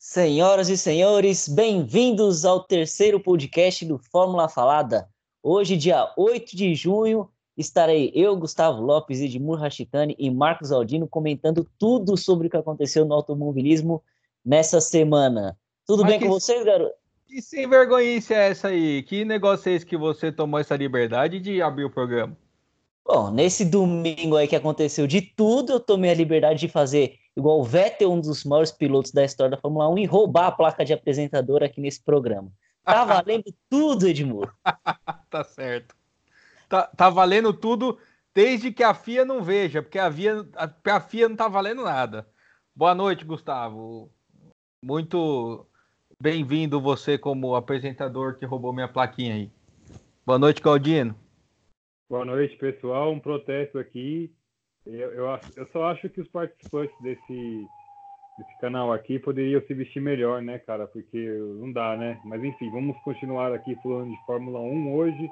Senhoras e senhores, bem-vindos ao terceiro podcast do Fórmula Falada. Hoje, dia 8 de junho, estarei eu, Gustavo Lopes, Edmur Rachitani e Marcos Aldino comentando tudo sobre o que aconteceu no automobilismo nessa semana. Tudo Mas bem que... com vocês, garoto? Que sem vergonhice é essa aí? Que negócio é esse que você tomou essa liberdade de abrir o programa? Bom, nesse domingo aí que aconteceu de tudo, eu tomei a liberdade de fazer igual o Vettel, um dos maiores pilotos da história da Fórmula 1, e roubar a placa de apresentador aqui nesse programa. Tá valendo tudo, Edmur. tá certo. Tá, tá valendo tudo desde que a FIA não veja, porque a FIA, a, a FIA não tá valendo nada. Boa noite, Gustavo. Muito bem-vindo você como apresentador que roubou minha plaquinha aí. Boa noite, Claudino. Boa noite, pessoal. Um protesto aqui. Eu, eu, eu só acho que os participantes desse, desse canal aqui poderiam se vestir melhor, né, cara? Porque não dá, né? Mas enfim, vamos continuar aqui falando de Fórmula 1 hoje.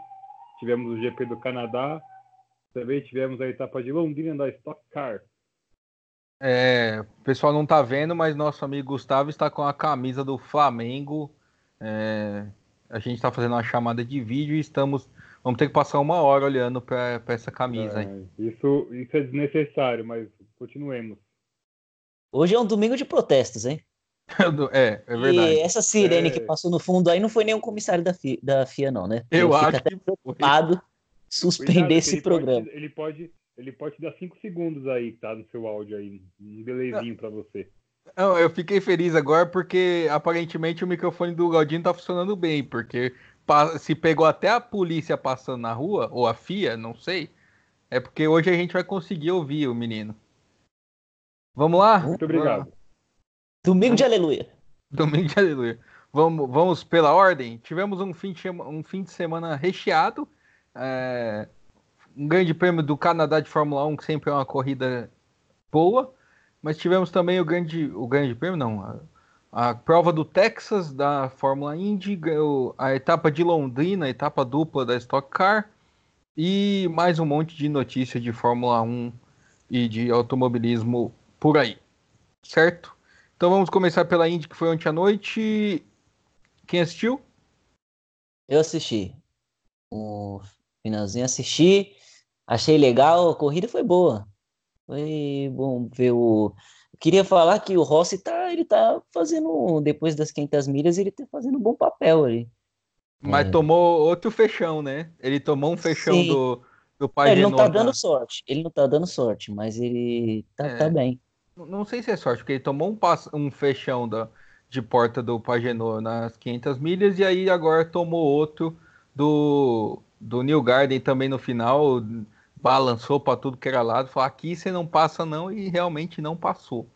Tivemos o GP do Canadá. Também tivemos a etapa de Londrina da Stock Car. É, o pessoal não tá vendo, mas nosso amigo Gustavo está com a camisa do Flamengo. É, a gente está fazendo uma chamada de vídeo e estamos. Vamos ter que passar uma hora olhando para essa camisa. É, isso, isso é desnecessário, mas continuemos. Hoje é um domingo de protestos, hein? É, é verdade. E essa sirene é... que passou no fundo aí não foi nenhum comissário da FIA, da FIA não, né? Eu Ele acho que preocupado suspender Cuidado, esse ele programa. Pode, ele pode ele pode te dar cinco segundos aí, tá? No seu áudio aí. Um delezinho para você. Não, eu fiquei feliz agora porque aparentemente o microfone do Galdino tá funcionando bem, porque se pegou até a polícia passando na rua, ou a FIA, não sei, é porque hoje a gente vai conseguir ouvir o menino. Vamos lá? Muito obrigado. Domingo de aleluia. Domingo de aleluia. Vamos, vamos pela ordem? Tivemos um fim de, um fim de semana recheado. É, um grande prêmio do Canadá de Fórmula 1, que sempre é uma corrida boa, mas tivemos também o grande, o grande prêmio, não, a, prova do Texas da Fórmula Indy, a etapa de Londrina, a etapa dupla da Stock Car, e mais um monte de notícias de Fórmula 1 e de automobilismo por aí, certo? Então vamos começar pela Indy, que foi ontem à noite. Quem assistiu? Eu assisti. O finalzinho assisti. Achei legal, a corrida foi boa. Foi bom ver o. Queria falar que o Rossi tá, ele tá fazendo, depois das 500 milhas, ele tá fazendo um bom papel ali. Mas é. tomou outro fechão, né? Ele tomou um fechão Sim. do, do pai é, Ele não tá dando sorte, ele não tá dando sorte, mas ele tá, é. tá bem. Não sei se é sorte, porque ele tomou um, pass... um fechão da, de porta do Pagenot nas 500 milhas e aí agora tomou outro do, do New Garden também no final balançou para tudo que era lado, falou: aqui você não passa, não, e realmente não passou.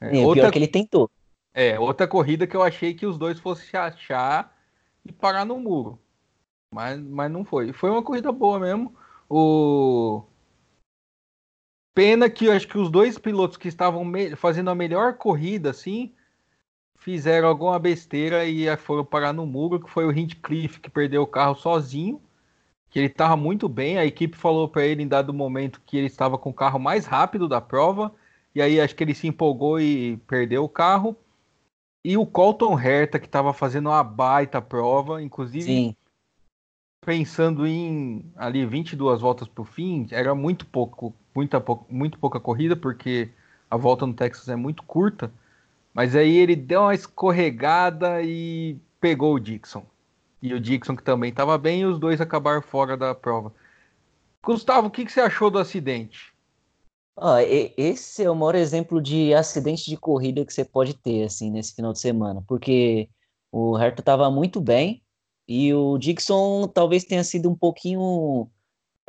É, outra, pior que ele tentou. É, outra corrida que eu achei que os dois fossem achar e parar no muro. Mas, mas não foi. Foi uma corrida boa mesmo. O. Pena que eu acho que os dois pilotos que estavam fazendo a melhor corrida, assim, fizeram alguma besteira e foram parar no muro, que foi o Hindcliffe que perdeu o carro sozinho que ele estava muito bem. A equipe falou para ele em dado momento que ele estava com o carro mais rápido da prova. E aí acho que ele se empolgou e perdeu o carro. E o Colton Herta, que estava fazendo uma baita prova, inclusive Sim. pensando em ali 22 voltas para o fim, era muito pouco, muita, muito pouca corrida, porque a volta no Texas é muito curta. Mas aí ele deu uma escorregada e pegou o Dixon e o Dixon, que também estava bem, e os dois acabaram fora da prova. Gustavo, o que, que você achou do acidente? Ah, esse é o maior exemplo de acidente de corrida que você pode ter assim nesse final de semana, porque o Hertha estava muito bem e o Dixon talvez tenha sido um pouquinho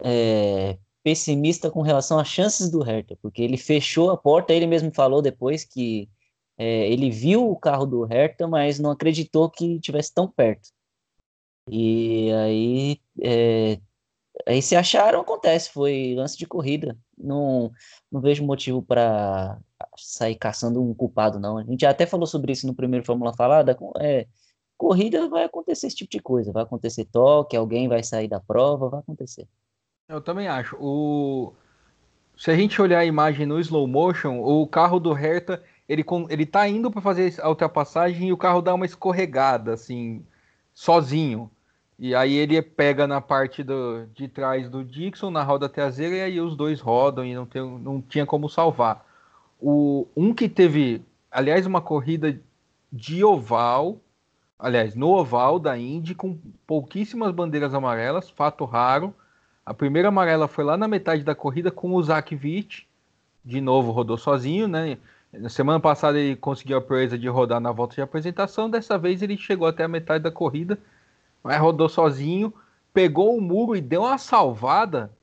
é, pessimista com relação às chances do Hertha, porque ele fechou a porta, ele mesmo falou depois que é, ele viu o carro do Hertha, mas não acreditou que estivesse tão perto. E aí, é, aí se acharam, acontece, foi lance de corrida. Não, não vejo motivo para sair caçando um culpado, não. A gente até falou sobre isso no primeiro Fórmula Falada. É, corrida vai acontecer esse tipo de coisa, vai acontecer toque, alguém vai sair da prova, vai acontecer. Eu também acho. O... se a gente olhar a imagem no slow motion, o carro do Hertha, ele, ele tá indo para fazer a ultrapassagem e o carro dá uma escorregada, assim, sozinho. E aí ele pega na parte do, de trás do Dixon, na roda traseira, e aí os dois rodam e não, tem, não tinha como salvar. O, um que teve, aliás, uma corrida de oval, aliás, no oval da Indy, com pouquíssimas bandeiras amarelas, fato raro. A primeira amarela foi lá na metade da corrida com o Zach Witt, de novo rodou sozinho, né? Na semana passada ele conseguiu a proeza de rodar na volta de apresentação, dessa vez ele chegou até a metade da corrida, mas rodou sozinho, pegou o muro e deu uma salvada,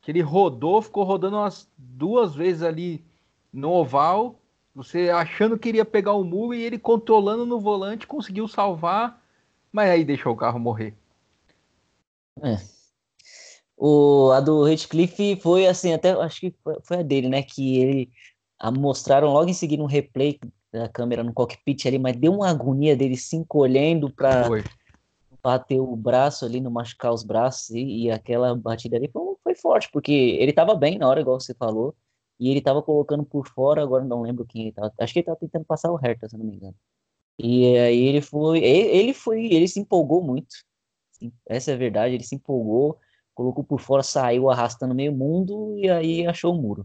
que ele rodou, ficou rodando umas duas vezes ali no oval, você achando que iria pegar o muro e ele controlando no volante conseguiu salvar, mas aí deixou o carro morrer. É. O, a do Redcliffe foi assim, até acho que foi a dele, né? Que ele a, mostraram logo em seguida um replay da câmera no cockpit ali, mas deu uma agonia dele se encolhendo para bater o braço ali, não machucar os braços, e, e aquela batida ali foi, foi, forte, porque ele estava bem na hora, igual você falou, e ele estava colocando por fora, agora não lembro quem ele tava, acho que ele estava tentando passar o Hertha, se não me engano. E aí ele foi, ele foi, ele se empolgou muito, essa é a verdade, ele se empolgou, colocou por fora, saiu arrastando meio mundo e aí achou o muro.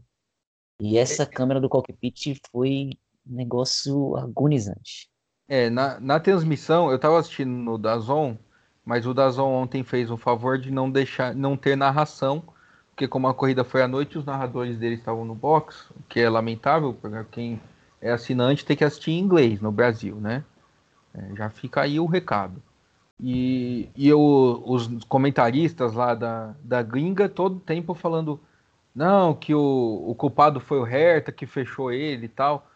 E essa câmera do cockpit foi um negócio agonizante. É, na, na transmissão, eu estava assistindo no Dazon, mas o Dazon ontem fez um favor de não deixar, não ter narração, porque como a corrida foi à noite, os narradores dele estavam no box, o que é lamentável, porque quem é assinante tem que assistir em inglês no Brasil, né? É, já fica aí o recado. E, e os comentaristas lá da, da gringa todo tempo falando não, que o, o culpado foi o Hertha que fechou ele e tal.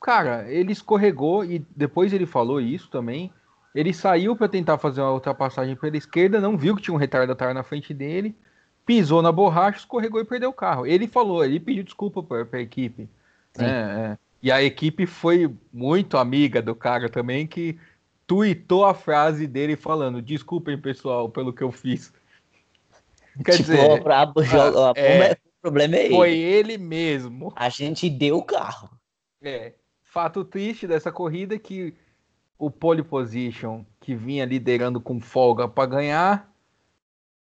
Cara, ele escorregou e depois ele falou isso também. Ele saiu para tentar fazer uma ultrapassagem pela esquerda, não viu que tinha um retardatário na frente dele, pisou na borracha, escorregou e perdeu o carro. Ele falou, ele pediu desculpa para a equipe. É, é. E a equipe foi muito amiga do cara também, que tuitou a frase dele falando: Desculpem, pessoal, pelo que eu fiz. Quer tipo, dizer, pra, a, é, o problema é ele. Foi ele mesmo. A gente deu o carro. É. Fato triste dessa corrida é que o pole position que vinha liderando com folga para ganhar,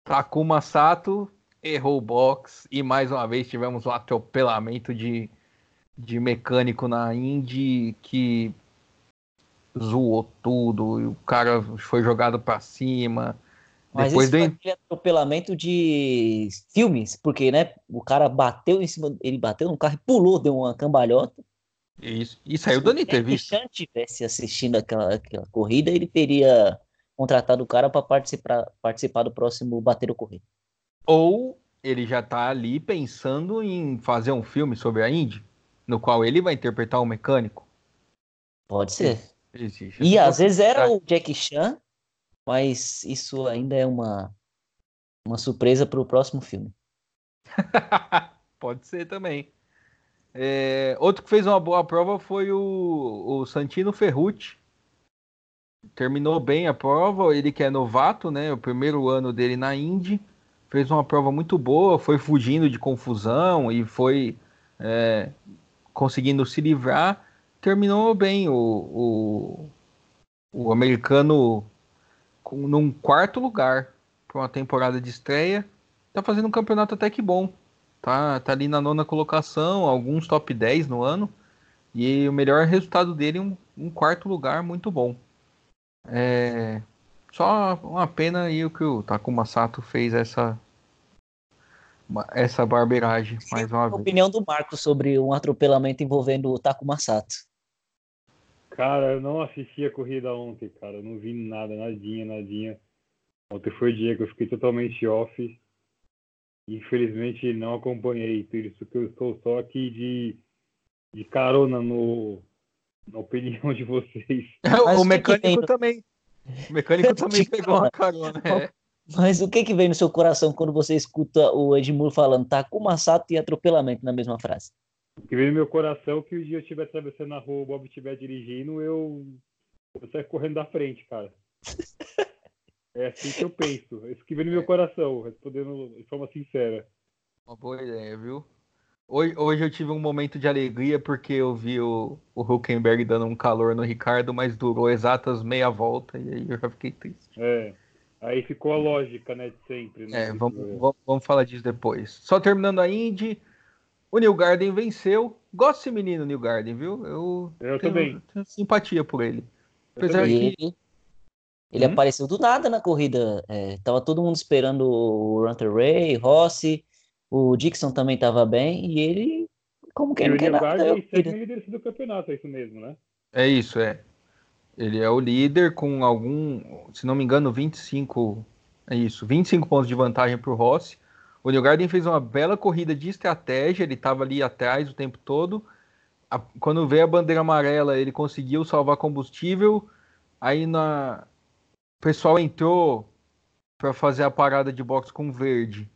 Takuma Sato errou o box e mais uma vez tivemos um atropelamento de, de mecânico na Indy que zoou tudo, e o cara foi jogado para cima. Mas Depois isso do... atropelamento de filmes, porque, né, o cara bateu em cima, ele bateu no carro e pulou, deu uma cambalhota. Isso, e saiu dando entrevista. Se o tivesse assistindo aquela, aquela corrida, ele teria contratado o cara para participar, participar do próximo Bater o Correr. Ou ele já tá ali pensando em fazer um filme sobre a Indy, no qual ele vai interpretar um mecânico. Pode ser. Existe. E às vezes era o Jack Chan mas isso ainda é uma, uma surpresa para o próximo filme. Pode ser também. É, outro que fez uma boa prova foi o, o Santino Ferrucci. Terminou bem a prova, ele que é novato, né? O primeiro ano dele na Indy. Fez uma prova muito boa, foi fugindo de confusão e foi é, conseguindo se livrar. Terminou bem o, o, o americano num quarto lugar para uma temporada de estreia. Tá fazendo um campeonato até que bom. Tá, tá ali na nona colocação, alguns top 10 no ano. E o melhor resultado dele um, um quarto lugar muito bom. É, só uma pena aí o que o Takuma Sato fez essa essa barbeiragem mais uma a vez. opinião do Marco sobre um atropelamento envolvendo o Takuma Sato. Cara, eu não assisti a corrida ontem, cara. Eu não vi nada, nadinha, nadinha. Ontem foi o dia que eu fiquei totalmente off. Infelizmente não acompanhei. Por isso que eu estou só aqui de, de carona no, na opinião de vocês. o mecânico também. O mecânico também pegou uma carona. É. Mas o que que vem no seu coração quando você escuta o Edmur falando tá com Sato e atropelamento na mesma frase? O que vem no meu coração é que o dia eu estiver atravessando a rua, o Bob estiver dirigindo, eu, eu saio correndo da frente, cara. é assim que eu penso. É isso que vem no meu coração, respondendo de forma sincera. Uma boa ideia, viu? Hoje, hoje eu tive um momento de alegria porque eu vi o, o Huckenberg dando um calor no Ricardo, mas durou exatas meia volta e aí eu já fiquei triste. É. Aí ficou a lógica, né, de sempre. Né? É, vamos, vamos, vamos, falar disso depois. Só terminando a Indy, o New Garden venceu. Gosto desse menino, New Garden, viu? Eu, eu tenho, também. tenho simpatia por ele. Apesar que ele, ele hum? apareceu do nada na corrida. É, tava todo mundo esperando o Hunter Ray, Rossi, o Dixon também tava bem e ele, como que e não quer nada. E o New líder do campeonato, é isso mesmo, né? É isso, é. Ele é o líder com algum, se não me engano, 25, é isso, 25 pontos de vantagem para o Rossi. O Newgarden fez uma bela corrida de estratégia, ele estava ali atrás o tempo todo. A, quando veio a bandeira amarela, ele conseguiu salvar combustível. Aí na, o pessoal entrou para fazer a parada de box com verde.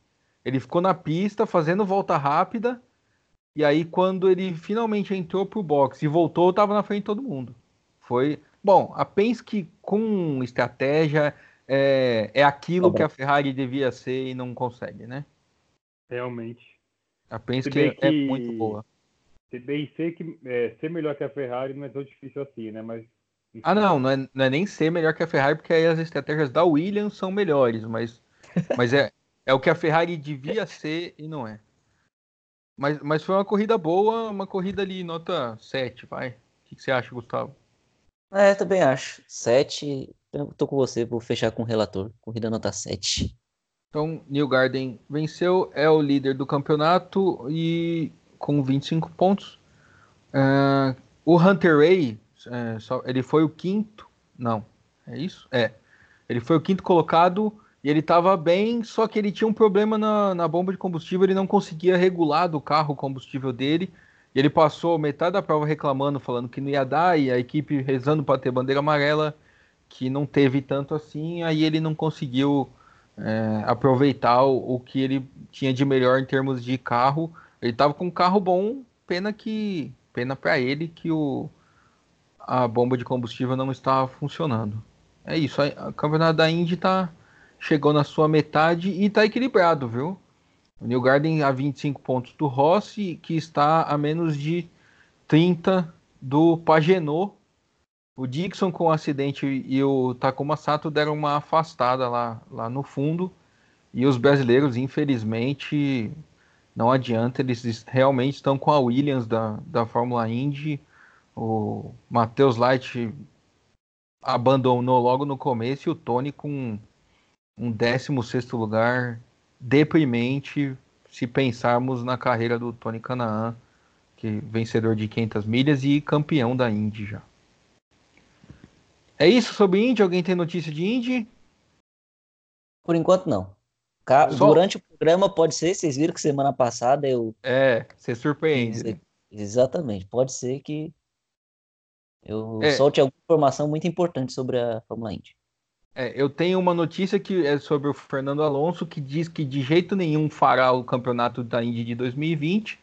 Ele ficou na pista fazendo volta rápida. E aí, quando ele finalmente entrou pro box e voltou, estava na frente de todo mundo. Foi Bom, a Penske com estratégia é, é aquilo tá que a Ferrari devia ser e não consegue, né? Realmente. A Penske é, que, é muito boa. Se bem ser, que, é, ser melhor que a Ferrari não é tão difícil assim, né? Mas ah, não, não é, não é, nem ser melhor que a Ferrari, porque aí as estratégias da Williams são melhores, mas, mas é, é o que a Ferrari devia ser e não é. Mas, mas foi uma corrida boa, uma corrida ali, nota 7, vai. O que, que você acha, Gustavo? É, também acho. 7. Eu tô com você, vou fechar com o relator. Corrida nota 7. Então, New Garden venceu, é o líder do campeonato e com 25 pontos. Uh, o Hunter Ray, é, só, ele foi o quinto. Não, é isso? É. Ele foi o quinto colocado e ele estava bem, só que ele tinha um problema na, na bomba de combustível, ele não conseguia regular do carro o combustível dele e ele passou metade da prova reclamando, falando que não ia dar, e a equipe rezando para ter bandeira amarela, que não teve tanto assim, aí ele não conseguiu é, aproveitar o, o, que ele tinha de melhor em termos de carro. Ele estava com um carro bom, pena que pena para ele que o, a bomba de combustível não estava funcionando. É isso, a, a campeonato da Indy tá, chegou na sua metade e está equilibrado, viu? O New Garden a 25 pontos do Rossi, que está a menos de 30 do Pagenot. O Dixon com o acidente e o Takuma Sato deram uma afastada lá, lá no fundo. E os brasileiros, infelizmente, não adianta, eles realmente estão com a Williams da, da Fórmula Indy. O Matheus Light abandonou logo no começo e o Tony com um 16 lugar deprimente se pensarmos na carreira do Tony Canaan, que é vencedor de 500 milhas e campeão da Indy já. É isso sobre Indy? Alguém tem notícia de Indy? Por enquanto não. Só... Durante o programa pode ser, vocês viram que semana passada eu. É, você surpreende. Né? Exatamente, pode ser que eu é. solte alguma informação muito importante sobre a Fórmula Indy. É, eu tenho uma notícia que é sobre o Fernando Alonso, que diz que de jeito nenhum fará o campeonato da Indy de 2020,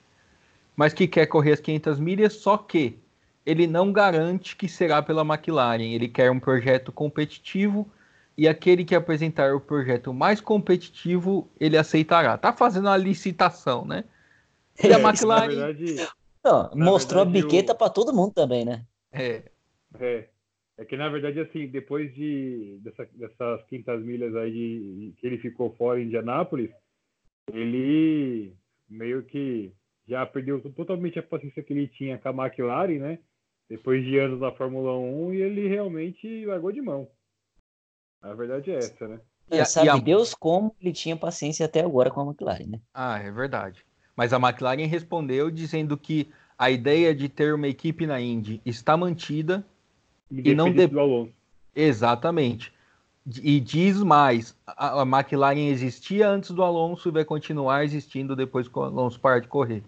mas que quer correr as 500 milhas, só que ele não garante que será pela McLaren. Ele quer um projeto competitivo e aquele que apresentar o projeto mais competitivo, ele aceitará. Tá fazendo a licitação, né? E a McLaren. Verdade, não, mostrou verdade, a biqueta eu... para todo mundo também, né? É. É. É que na verdade, assim, depois de dessa, dessas quintas milhas aí de, que ele ficou fora em Indianápolis, ele meio que já perdeu totalmente a paciência que ele tinha com a McLaren, né? Depois de anos na Fórmula 1 e ele realmente largou de mão. A verdade é essa, né? É, sabe a... Deus como ele tinha paciência até agora com a McLaren, né? Ah, é verdade. Mas a McLaren respondeu dizendo que a ideia de ter uma equipe na Indy está mantida e não de... do Alonso. Exatamente. E diz mais, a, a McLaren existia antes do Alonso e vai continuar existindo depois que o Alonso parar de correr.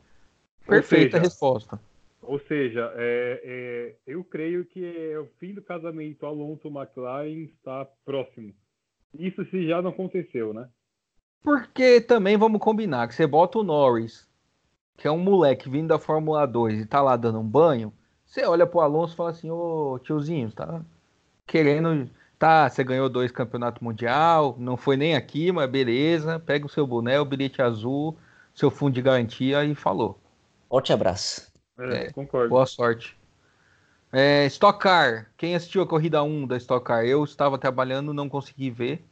Perfeita seja, resposta. Ou seja, é, é, eu creio que é o fim do casamento Alonso-McLaren está próximo. Isso se já não aconteceu, né? Porque também vamos combinar que você bota o Norris, que é um moleque vindo da Fórmula 2 e tá lá dando um banho, você olha pro Alonso e fala assim, ô tiozinho, tá querendo. Tá, você ganhou dois campeonatos mundial, não foi nem aqui, mas beleza. Pega o seu boné, o bilhete azul, seu fundo de garantia e falou. Forte abraço. É, concordo. Boa sorte. É, Stock Car. Quem assistiu a corrida 1 da Stock Car? Eu estava trabalhando, não consegui ver.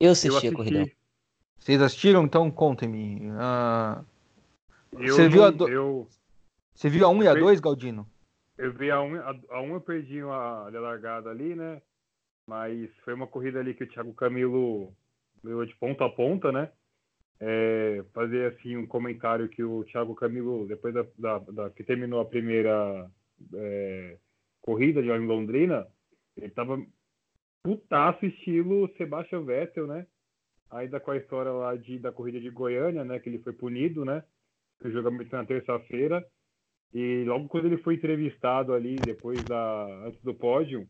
Eu Eu assisti a assisti. corrida. Vocês assistiram? Então contem-me. Ah, Eu, Você viu a do- eu, você viu a 1 e a Vi. 2, Galdino? eu vi a 1, a, a um eu perdi largada ali, né? Mas foi uma corrida ali que o Thiago Camilo ganhou de ponta a ponta, né? É, fazer assim um comentário que o Thiago Camilo, depois da, da- da- que terminou a primeira é, corrida de em Londrina, ele tava putaço estilo Sebastian Vettel, né? Ainda com a história lá de, da corrida de Goiânia, né? Que ele foi punido, né? O jogamento foi na terça-feira. E logo quando ele foi entrevistado ali, depois da antes do pódio,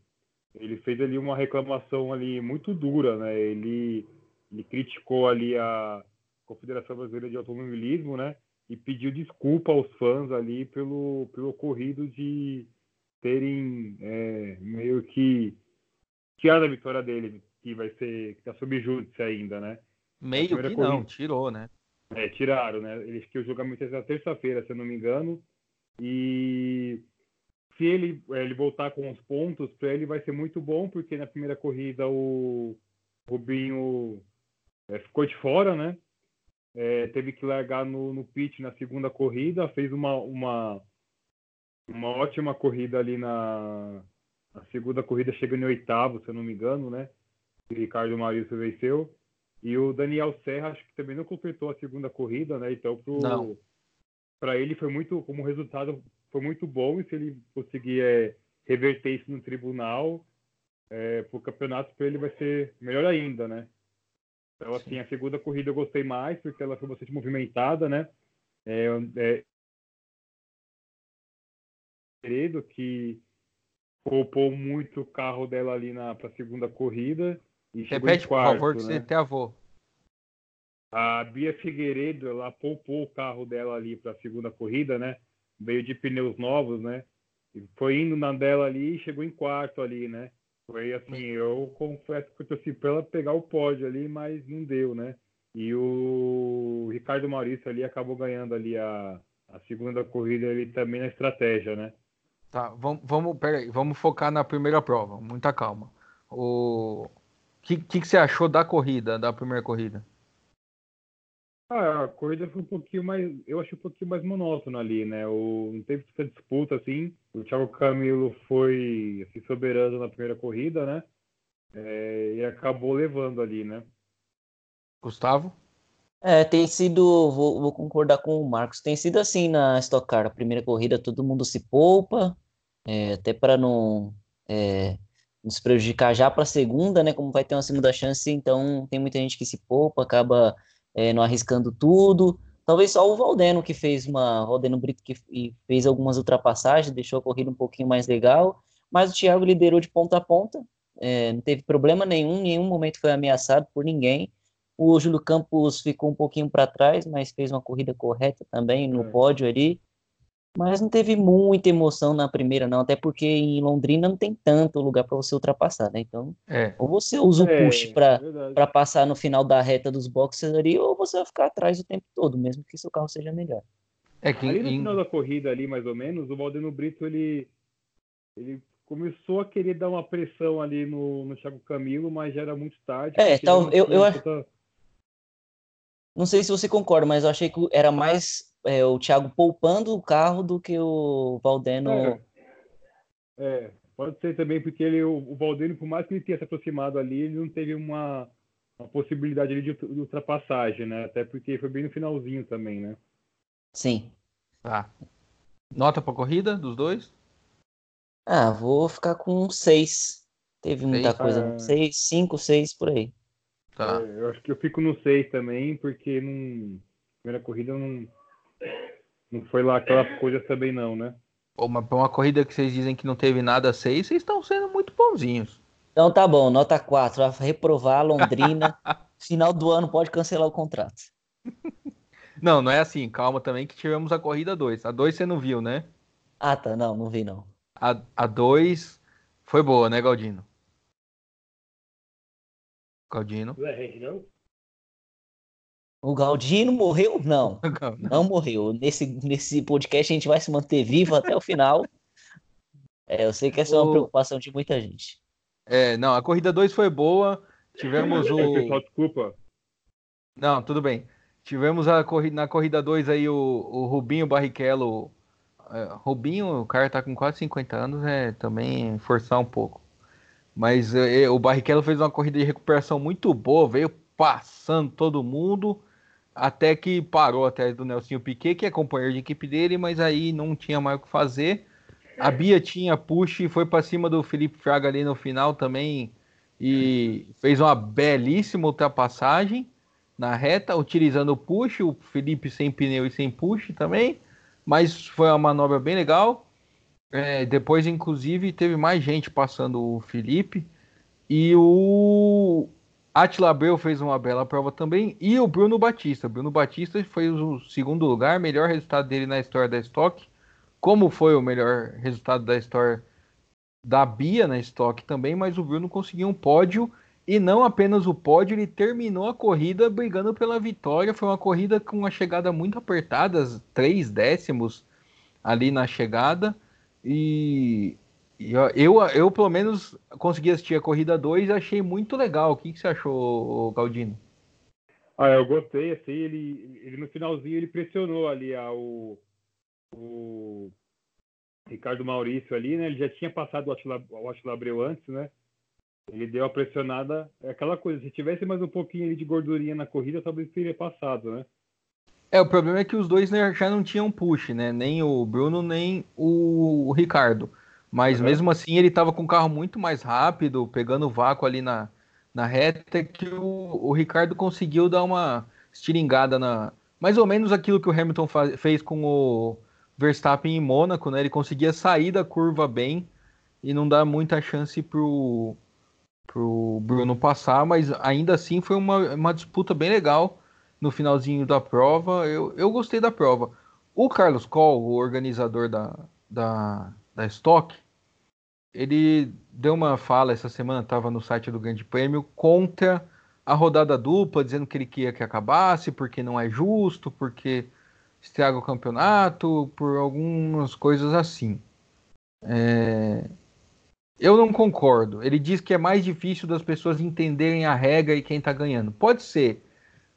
ele fez ali uma reclamação ali muito dura, né? Ele, ele criticou ali a Confederação Brasileira de Automobilismo, né? E pediu desculpa aos fãs ali pelo, pelo ocorrido de terem é, meio que tirado a vitória dele, que vai ser, que tá sob júdice ainda, né? Meio que não, corrida. tirou, né? É, tiraram, né? Eles que o julgamento é na terça-feira, se eu não me engano. E se ele, é, ele voltar com os pontos, para ele vai ser muito bom, porque na primeira corrida o Rubinho é, ficou de fora, né? É, teve que largar no, no pit na segunda corrida, fez uma, uma, uma ótima corrida ali na, na segunda corrida, chegando em oitavo, se eu não me engano, né? O Ricardo Maurício venceu. E o Daniel Serra, acho que também não completou a segunda corrida, né? Então, para ele foi muito, como resultado, foi muito bom. E se ele conseguir é, reverter isso no tribunal, é, para o campeonato, para ele vai ser melhor ainda, né? Então, assim, a segunda corrida eu gostei mais, porque ela foi bastante movimentada, né? É, é, que poupou muito o carro dela ali na para a segunda corrida. Repete, em por quarto, favor, que né? você tem avô. A Bia Figueiredo, ela poupou o carro dela ali para a segunda corrida, né? Veio de pneus novos, né? E foi indo na dela ali e chegou em quarto ali, né? Foi assim, eu confesso que eu torci para ela pegar o pódio ali, mas não deu, né? E o Ricardo Maurício ali acabou ganhando ali a, a segunda corrida ali também na estratégia, né? Tá, vamos, vamos, peraí, vamos focar na primeira prova, muita calma. O que, que, que você achou da corrida, da primeira corrida? Ah, a corrida foi um pouquinho mais, eu achei um pouquinho mais monótona ali, né? O, não teve essa disputa assim. O Thiago Camilo foi assim, soberano na primeira corrida, né? É, e acabou levando ali, né? Gustavo? É, tem sido, vou, vou concordar com o Marcos, tem sido assim na Stock Car, a primeira corrida todo mundo se poupa, é, até para não é, nos prejudicar já para a segunda, né, como vai ter uma segunda chance, então tem muita gente que se poupa, acaba é, não arriscando tudo, talvez só o Valdeno que fez uma, Valdeno Brito que fez algumas ultrapassagens, deixou a corrida um pouquinho mais legal, mas o Thiago liderou de ponta a ponta, é, não teve problema nenhum, em nenhum momento foi ameaçado por ninguém, o Júlio Campos ficou um pouquinho para trás, mas fez uma corrida correta também no É. pódio ali. Mas não teve muita emoção na primeira, não, até porque em Londrina não tem tanto lugar para você ultrapassar, né? Então, É, ou você usa o É, push para para passar no final da reta dos boxes ali, ou você vai ficar atrás o tempo todo, mesmo que seu carro seja melhor. é que Ali no em- final da corrida ali, mais ou menos, o Valdeno Brito, ele, ele começou a querer dar uma pressão ali no, no Thiago Camilo, mas já era muito tarde. É, tal- eu- eu acho- tanta- Não sei se você concorda, mas eu achei que era mais é, o Thiago poupando o carro do que o Valdeno. É, é, pode ser também porque ele, o, o Valdeno, por mais que ele tenha se aproximado ali, ele não teve uma, uma possibilidade ali de, de ultrapassagem, né? Até porque foi bem no finalzinho também, né? Sim. Tá. Nota pra corrida dos dois? Ah, vou ficar com seis. Teve muita Seis? coisa, Ah. seis, cinco, seis por aí. Tá. É, eu acho que eu fico no 6 também, porque não, primeira corrida não, não foi lá aquela coisa também não, né? Pô, mas pra uma corrida que vocês dizem que não teve nada a seis, vocês estão sendo muito bonzinhos. Então tá bom, nota 4. Vai reprovar Londrina. Final do ano pode cancelar o contrato. Não, não é assim. Calma também que tivemos a corrida 2. A 2 você não viu, né? Ah, tá. Não, não vi não. A, a 2 foi boa, né, Galdino? Galdino. Não é não? O Galdino morreu? Não, não morreu. Nesse, nesse podcast a gente vai se manter vivo até o final. É, eu sei que essa é uma preocupação de muita gente. É, não, a corrida 2 foi boa. Tivemos o. Pessoal, desculpa. Não, tudo bem. Tivemos a corrida, na corrida 2 aí o, o Rubinho Barrichello. É, Rubinho, o cara tá com quase 50 anos, é também forçar um pouco. Mas é, o Barrichello fez uma corrida de recuperação muito boa, veio passando todo mundo, até que parou atrás do Nelson Piquet, que é companheiro de equipe dele, mas aí não tinha mais o que fazer. A Bia tinha push e foi para cima do Felipe Fraga ali no final também e fez uma belíssima ultrapassagem na reta, utilizando o push, o Felipe sem pneu e sem push também, mas foi uma manobra bem legal. É, depois, inclusive, teve mais gente passando o Felipe e o Atila Abreu fez uma bela prova também e o Bruno Batista. Bruno Batista foi o segundo lugar, melhor resultado dele na história da Stock como foi o melhor resultado da história da Bia na estoque também, mas o Bruno conseguiu um pódio e não apenas o pódio, ele terminou a corrida brigando pela vitória. Foi uma corrida com uma chegada muito apertada, três décimos ali na chegada. E eu, eu, eu, pelo menos, consegui assistir a corrida 2 e achei muito legal. O que, que você achou, Galdino? Ah, eu gostei, assim, ele, ele no finalzinho ele pressionou ali ao o Ricardo Maurício ali, né? Ele já tinha passado o Atila, o Atila Abreu antes, né? Ele deu a pressionada, é aquela coisa, se tivesse mais um pouquinho de gordurinha na corrida, talvez teria passado, né? É, o problema é que os dois já não tinham push, né? Nem o Bruno, nem o, Ricardo. Mas uhum. mesmo assim ele estava com o carro muito mais rápido, pegando o vácuo ali na, na reta, que o, o Ricardo conseguiu dar uma estiringada na. Mais ou menos aquilo que o Hamilton faz, fez com o, Verstappen em Mônaco, né? Ele conseguia sair da curva bem e não dar muita chance pro, pro Bruno passar, mas ainda assim foi uma, uma disputa bem legal no finalzinho da prova. Eu, eu gostei da prova. O Carlos Coll, o organizador da, da, da Stock, ele deu uma fala essa semana, estava no site do Grande Prêmio, contra a rodada dupla, dizendo que ele queria que acabasse, porque não é justo, porque estraga o campeonato, por algumas coisas assim. É... Eu não concordo. Ele diz que é mais difícil das pessoas entenderem a regra e quem está ganhando. Pode ser,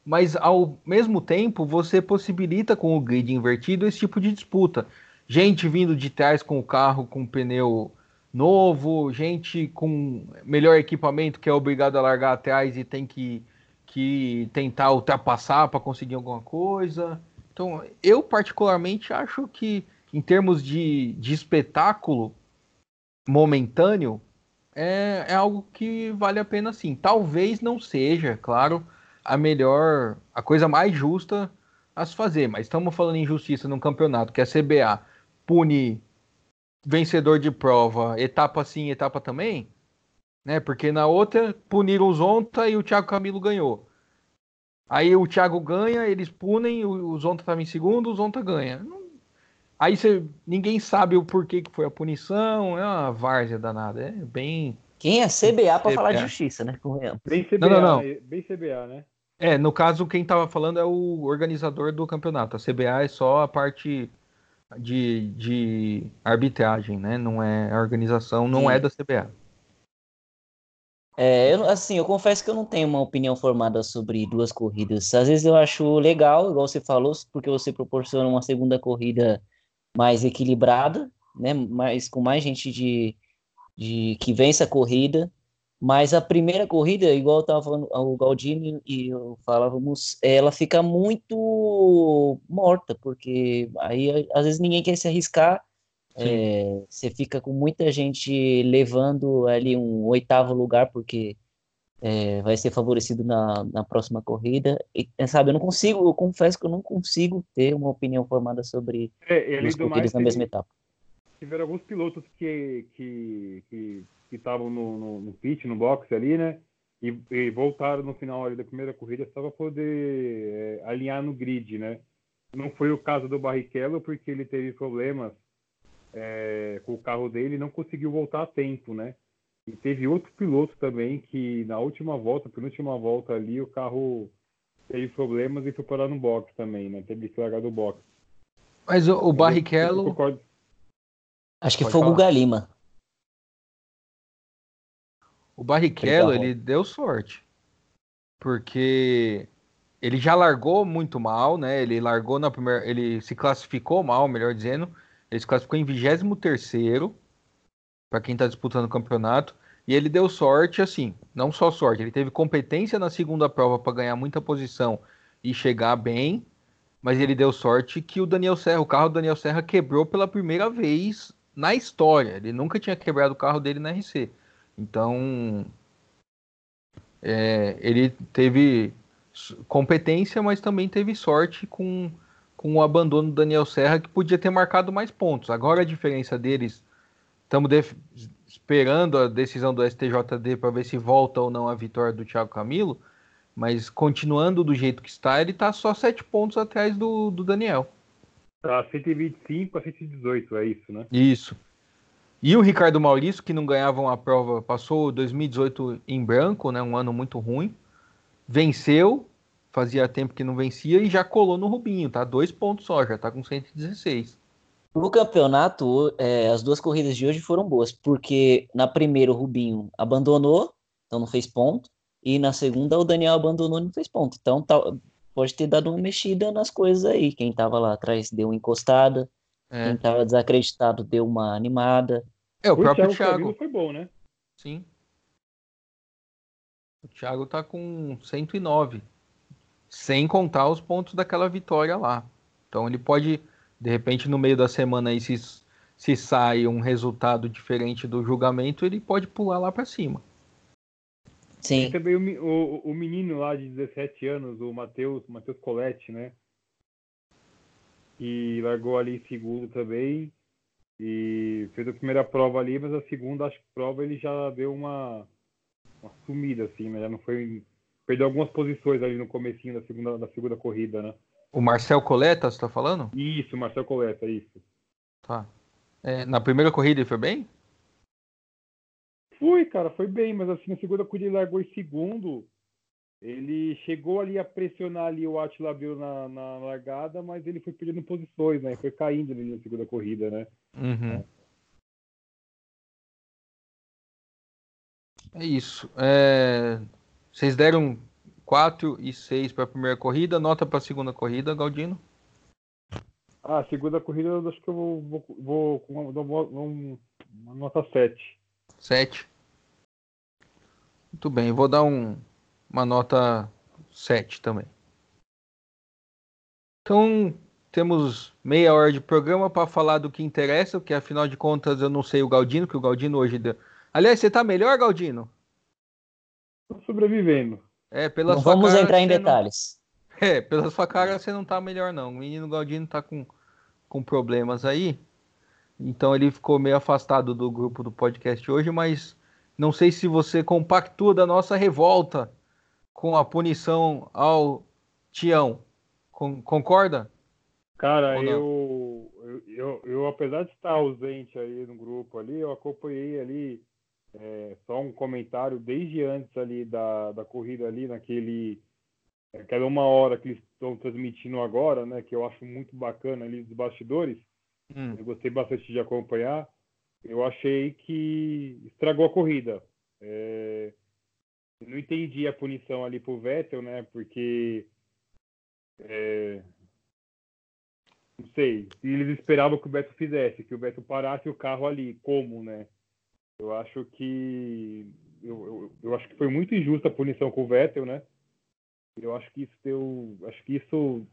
mas ao mesmo tempo você possibilita com o grid invertido esse tipo de disputa. Gente vindo de trás com o carro com pneu novo, gente com melhor equipamento que é obrigado a largar atrás e tem que, que tentar ultrapassar para conseguir alguma coisa. Então, eu particularmente acho que, em termos de, de espetáculo momentâneo, é, é algo que vale a pena sim. Talvez não seja, claro, a melhor, a coisa mais justa a se fazer, mas estamos falando em justiça num campeonato que a CBA pune vencedor de prova, etapa sim, etapa também, né? Porque na outra puniram o Zonta e o Thiago Camilo ganhou. Aí o Thiago ganha, eles punem, o Zonta estava em segundo, o Zonta ganha. Aí você, ninguém sabe o porquê que foi a punição, é uma várzea danada, é bem... Quem é CBA para falar de justiça, né? Bem CBA, não, não, não. bem CBA, né? É, no caso, quem estava falando é o organizador do campeonato. A CBA é só a parte de, de arbitragem, né? Não é a organização, não Sim. é da CBA. É, eu, assim, eu confesso que eu não tenho uma opinião formada sobre duas corridas. Às vezes eu acho legal, igual você falou, porque você proporciona uma segunda corrida mais equilibrada, né? Mais, com mais gente de, de que vence a corrida. Mas a primeira corrida, igual eu tava falando, o Galdini e eu falávamos, ela fica muito morta, porque aí às vezes ninguém quer se arriscar é, você fica com muita gente levando ali um oitavo lugar, porque é, vai ser favorecido na, na próxima corrida. E, é, sabe, eu não consigo, eu confesso que eu não consigo ter uma opinião formada sobre é, as corridas na mesma etapa. Tiveram alguns pilotos que que que estavam no, no, no pit, no box ali, né? E, e voltaram no final ali da primeira corrida só para poder é, alinhar no grid, né? Não foi o caso do Barrichello, porque ele teve problemas é, com o carro dele não conseguiu voltar a tempo, né? E teve outro piloto também que na última volta, penúltima volta ali, o carro teve problemas e foi parar no box também, né? Teve que largar do box. Mas o, o Barrichello. Acho que Pode foi falar. o Guga Lima. O Barrichello, ele deu sorte. Porque ele já largou muito mal, né? Ele largou na primeira. Ele se classificou mal, melhor dizendo. Ele se classificou em 23 para quem está disputando o campeonato. E ele deu sorte, assim, não só sorte, ele teve competência na segunda prova para ganhar muita posição e chegar bem, mas ele deu sorte que o Daniel Serra, o carro do Daniel Serra quebrou pela primeira vez na história. Ele nunca tinha quebrado o carro dele na RC. Então, é, ele teve competência, mas também teve sorte com, com o abandono do Daniel Serra, que podia ter marcado mais pontos. Agora a diferença deles, estamos esperando a decisão do STJD para ver se volta ou não a vitória do Thiago Camilo, mas continuando do jeito que está, ele está só sete pontos atrás do, do Daniel. Tá 125 a 118, é isso, né? Isso. E o Ricardo Maurício, que não ganhava uma prova, passou 2018 em branco, né? Um ano muito ruim. Venceu, fazia tempo que não vencia e já colou no Rubinho, tá? Dois pontos só, já tá com 116. No campeonato, é, as duas corridas de hoje foram boas, porque na primeira o Rubinho abandonou, então não fez ponto, e na segunda o Daniel abandonou e não fez ponto. Então tá, pode ter dado uma mexida nas coisas aí. Quem tava lá atrás deu uma encostada, é. quem tava desacreditado deu uma animada. É, o, o próprio Thiago. Thiago foi bom, né? Sim. O Thiago tá com 109, sem contar os pontos daquela vitória lá. Então ele pode de repente, no meio da semana aí, se, se sai um resultado diferente do julgamento, ele pode pular lá para cima. Sim. Tem também o, o, o, menino lá de 17 anos, o Matheus Matheus Coletti, né? Que largou ali em segundo também. E fez a primeira prova ali, mas a segunda, acho que prova ele já deu uma, uma sumida, assim, né? Já não foi. Perdeu algumas posições ali no comecinho da segunda, da segunda corrida, né? O Marcel Coleta, você tá falando? Isso, Marcel Coleta, isso. Tá. É, na primeira corrida ele foi bem? Foi, cara, foi bem, mas assim, na segunda corrida ele largou em segundo. Ele chegou ali a pressionar ali o Attila Abreu na, na largada, mas ele foi perdendo posições, né? Foi caindo ali na segunda corrida, né? Uhum. É. é isso. É... Vocês deram 4 e 6 para a primeira corrida, nota para a segunda corrida, Galdino? Ah, a segunda corrida eu acho que eu vou, vou, vou dar uma, uma, nota 7. 7. Muito bem, vou dar um, uma nota 7 também. Então, temos meia hora de programa para falar do que interessa, porque afinal de contas eu não sei o Galdino, que o Galdino hoje deu. Aliás, você tá melhor, Galdino? Tô sobrevivendo. É, pela não vamos cara, entrar em detalhes. Não... É, pela sua cara você não tá melhor não. O menino Galdino tá com, com problemas aí. Então ele ficou meio afastado do grupo do podcast hoje, mas não sei se você compactua da nossa revolta com a punição ao Tião. Con concorda? Cara, eu, eu, eu, apesar de estar ausente aí no grupo ali, eu acompanhei ali é, só um comentário desde antes ali da, da corrida ali, naquele aquela uma hora que eles estão transmitindo agora, né, que eu acho muito bacana ali dos bastidores. Hum. Eu gostei bastante de acompanhar. Eu achei que estragou a corrida. É, não entendi a punição ali pro Vettel, né, porque é, não sei, se eles esperavam que o Vettel fizesse, que o Vettel parasse o carro ali, como, né? Eu acho que eu, eu, eu, acho que foi muito injusta a punição com o Vettel, né? Eu acho que isso deu, acho que isso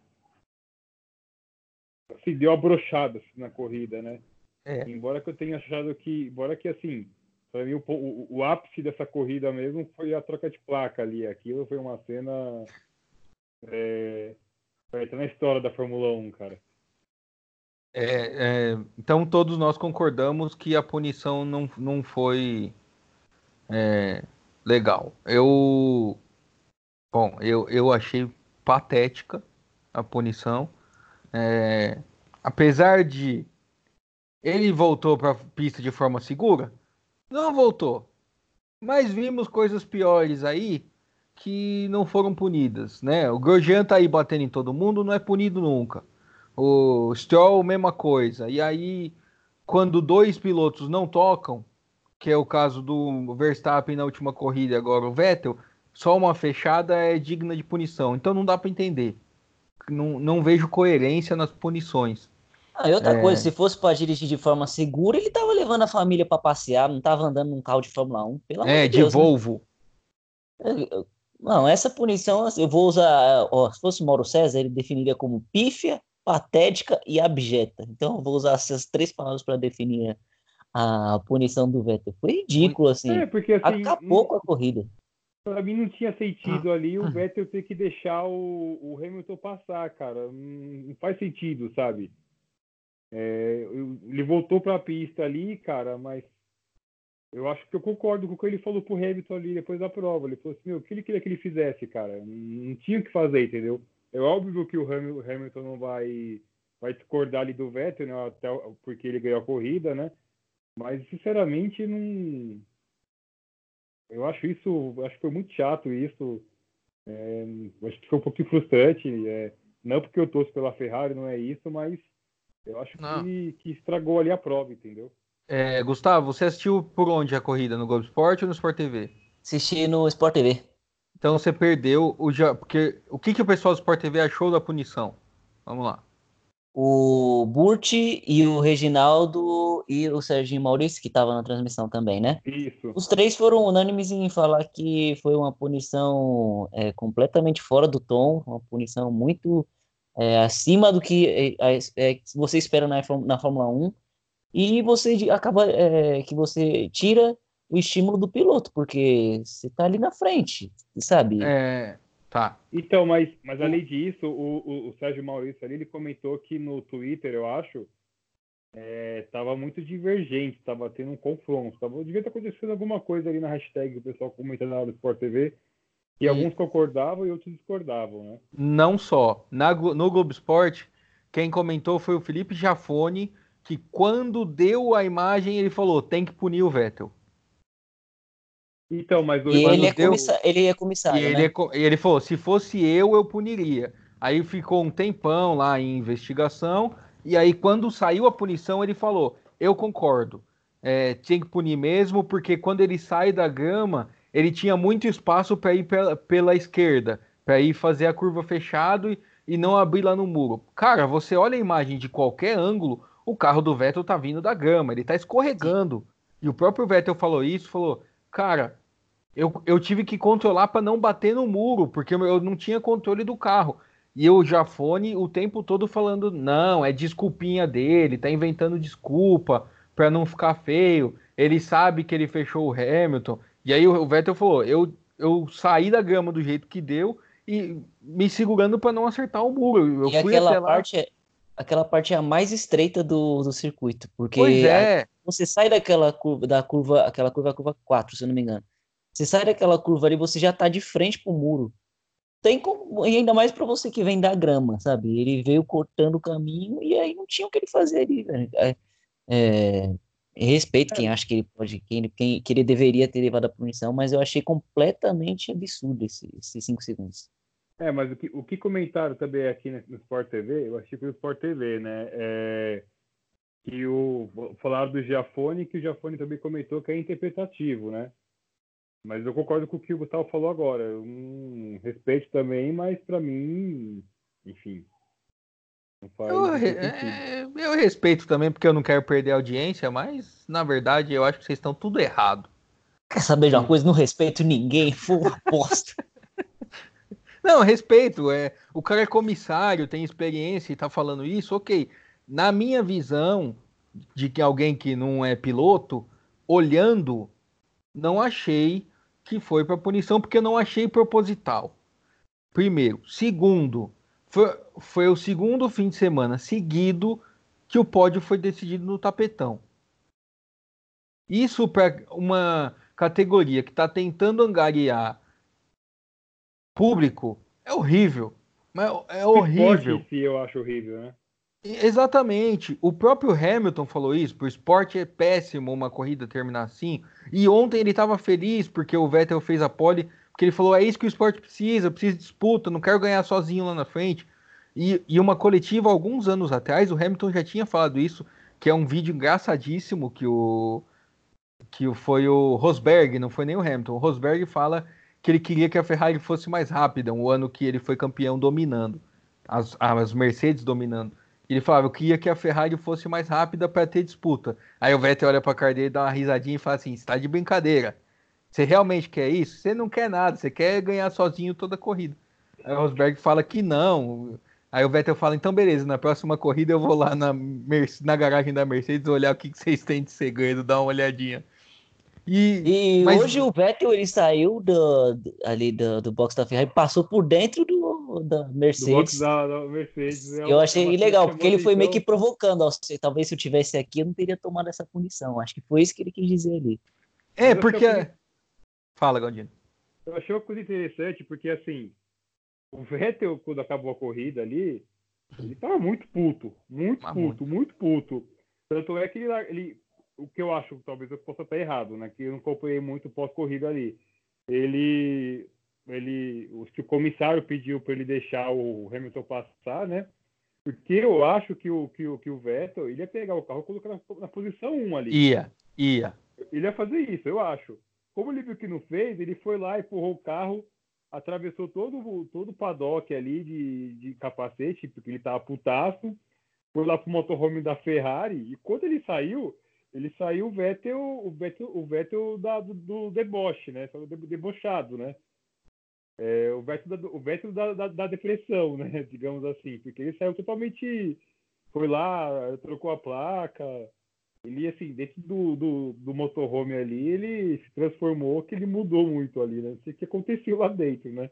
assim, deu a brochada assim, na corrida, né? É. Embora que eu tenha achado que, embora que assim, para mim o, o, o, ápice dessa corrida mesmo foi a troca de placa ali. Aquilo foi uma cena é, vai na história da Fórmula 1, cara. É, é, então todos nós concordamos que a punição não, não foi é, legal. Eu, bom, eu, eu achei patética a punição. É, apesar de ele voltou para a pista de forma segura, não voltou. Mas vimos coisas piores aí que não foram punidas, né? O Grosjean tá aí batendo em todo mundo, não é punido nunca. O Stroll, mesma coisa. E aí, quando dois pilotos não tocam, que é o caso do Verstappen na última corrida, agora o Vettel, só uma fechada é digna de punição. Então não dá para entender. Não, não vejo coerência nas punições. Ah, e outra é... coisa, se fosse para dirigir de forma segura, ele tava levando a família para passear, não tava andando num carro de Fórmula 1. Pelo é, de, Deus, né? Volvo. Né? Não, essa punição eu vou usar. Ó, se fosse Mauro César, ele definiria como pífia, patética e abjeta. Então eu vou usar essas três palavras para definir a punição do Vettel. Foi ridículo, assim. É, porque assim, acabou com a corrida. Para mim não tinha sentido ah. ali o Vettel ter que deixar o, o Hamilton passar, cara. Não faz sentido, sabe? É, ele voltou para a pista ali, cara, mas eu acho que eu concordo com o que ele falou pro Hamilton ali depois da prova. Ele falou assim, meu, o que ele queria que ele fizesse, cara? Não tinha o que fazer, entendeu? É óbvio que o Hamilton não vai, vai discordar ali do Vettel, né? Até porque ele ganhou a corrida, né? Mas, sinceramente, não... Eu acho isso... Acho que foi muito chato isso. É, acho que foi um pouquinho frustrante. É, não porque eu torço pela Ferrari, não é isso, mas eu acho que, que, estragou ali a prova, entendeu? É, Gustavo, você assistiu por onde a corrida? No Globo Esporte ou no Sport TV? Assisti no Sport TV. Então você perdeu o já. Porque o que, que o pessoal do Sport TV achou da punição? Vamos lá. O Burt e o Reginaldo e o Serginho Maurício, que estava na transmissão também, né? Isso. Os três foram unânimes em falar que foi uma punição é, completamente fora do tom, uma punição muito é, acima do que é, é, você espera na, na Fórmula 1 e você acaba é, que você tira o estímulo do piloto, porque você está ali na frente, sabe? É, tá. Então, mas, mas além disso, o, o, o Sérgio Maurício ali, ele comentou que no Twitter, eu acho, estava é, muito divergente, estava tendo um confronto, tava, devia estar acontecendo alguma coisa ali na hashtag, o pessoal comentando na hora do Sport TV, e, alguns concordavam e outros discordavam, né? Não só. Na, no Globo Esporte, quem comentou foi o Felipe Jafone, que quando deu a imagem, ele falou: tem que punir o Vettel. Então, mas o e ele, é deu... ele é comissário. E né? ele, é, ele falou: se fosse eu, eu puniria. Aí ficou um tempão lá em investigação. E aí, quando saiu a punição, ele falou: eu concordo. É, tinha que punir mesmo, porque quando ele sai da grama, ele tinha muito espaço para ir pela, pela esquerda, para ir fazer a curva fechado e, e não abrir lá no muro. Cara, você olha a imagem de qualquer ângulo, o carro do Vettel tá vindo da gama, ele tá escorregando. E o próprio Vettel falou isso, falou, cara, eu, eu tive que controlar para não bater no muro, porque eu não tinha controle do carro. E o Jafone o tempo todo falando, não, é desculpinha dele, tá inventando desculpa para não ficar feio. Ele sabe que ele fechou o Hamilton. E aí o Vettel falou: eu, eu saí da grama do jeito que deu e me segurando para não acertar o muro. Eu e fui aquela parte, é, aquela parte é a mais estreita do, do circuito, porque é. você sai daquela curva, da curva, aquela curva, curva 4, se eu não me engano. Você sai daquela curva ali, você já tá de frente pro muro. Tem como, e ainda mais para você que vem da grama, sabe? Ele veio cortando o caminho e aí não tinha o que ele fazer ali, velho. É, é, respeito quem é. acha que ele pode, quem, quem, que ele deveria ter levado a punição, mas eu achei completamente absurdo esses esse cinco segundos. É, mas o que, o que comentaram também aqui no Sport TV, eu achei que no Sport TV, né? É, que o falaram do Giafone, que o Giafone também comentou que é interpretativo, né? Mas eu concordo com o que o Gustavo falou agora. Um respeito também, mas para mim, enfim, eu, é, eu, respeito também, porque eu não quero perder a audiência, mas na verdade eu acho que vocês estão tudo errado. Quer saber de uma coisa? Não respeito ninguém, foi uma aposta. não, respeito. É, o cara é comissário, tem experiência e tá falando isso, ok. Na minha visão, de que alguém que não é piloto, olhando, não achei que foi para punição, porque eu não achei proposital. Primeiro. Segundo, foi, foi o segundo fim de semana seguido que o pódio foi decidido no tapetão. Isso para uma categoria que está tentando angariar público é horrível. Mas é horrível. O eu acho horrível, né? Exatamente. O próprio Hamilton falou isso. Pro esporte é péssimo uma corrida terminar assim. E ontem ele estava feliz porque o Vettel fez a pole Porque ele falou: é isso que o esporte precisa, precisa de disputa, não quero ganhar sozinho lá na frente. E, e uma coletiva, alguns anos atrás, o Hamilton já tinha falado isso, que é um vídeo engraçadíssimo que o que foi o Rosberg, não foi nem o Hamilton. O Rosberg fala que ele queria que a Ferrari fosse mais rápida, um ano que ele foi campeão dominando, as, as Mercedes dominando. Ele falava, eu queria que a Ferrari fosse mais rápida para ter disputa. Aí o Vettel olha para a cara dele, dá uma risadinha e fala assim: está de brincadeira. Você realmente quer isso? Você não quer nada, você quer ganhar sozinho toda a corrida. Aí o Rosberg fala que não. Aí o Vettel fala, então beleza, na próxima corrida eu vou lá na, na garagem da Mercedes olhar o que, que vocês têm de segredo, dar uma olhadinha. E, e mas... hoje o Vettel ele saiu do, ali do, do box da Ferrari, passou por dentro do, da Mercedes. Do da, da Mercedes é eu achei legal, porque ele foi meio que provocando. Ó, talvez se eu tivesse aqui, eu não teria tomado essa punição. Acho que foi isso que ele quis dizer ali. É, porque. Fala, Galdino. Eu achei uma coisa interessante, porque assim, o Vettel, quando acabou a corrida ali, ele tava muito puto. Muito Mas puto, muito. muito puto. Tanto é que ele, ele o que eu acho, talvez eu possa estar errado, né? Que eu não acompanhei muito pós-corrida ali. Ele, ele, o, o comissário pediu para ele deixar o Hamilton passar, né? Porque eu acho que o, que o, que o Vettel ele ia pegar o carro e colocar na, na posição 1 ali. Ia, ia. Ele ia fazer isso, eu acho. Como ele viu que não fez, ele foi lá, empurrou o carro, atravessou todo, todo o paddock ali de, de capacete, porque ele tava putaço, foi lá pro motorhome da Ferrari, e quando ele saiu, ele saiu o Vettel, o Vettel, o Vettel da, do, do deboche, né? Saiu debochado, né? É, o Vettel, da, o Vettel da, da, da, depressão, né? Digamos assim, porque ele saiu totalmente, foi lá, trocou a placa, ele assim dentro do, do, do motorhome ali, ele se transformou, que ele mudou muito ali, né? Não sei o que aconteceu lá dentro, né?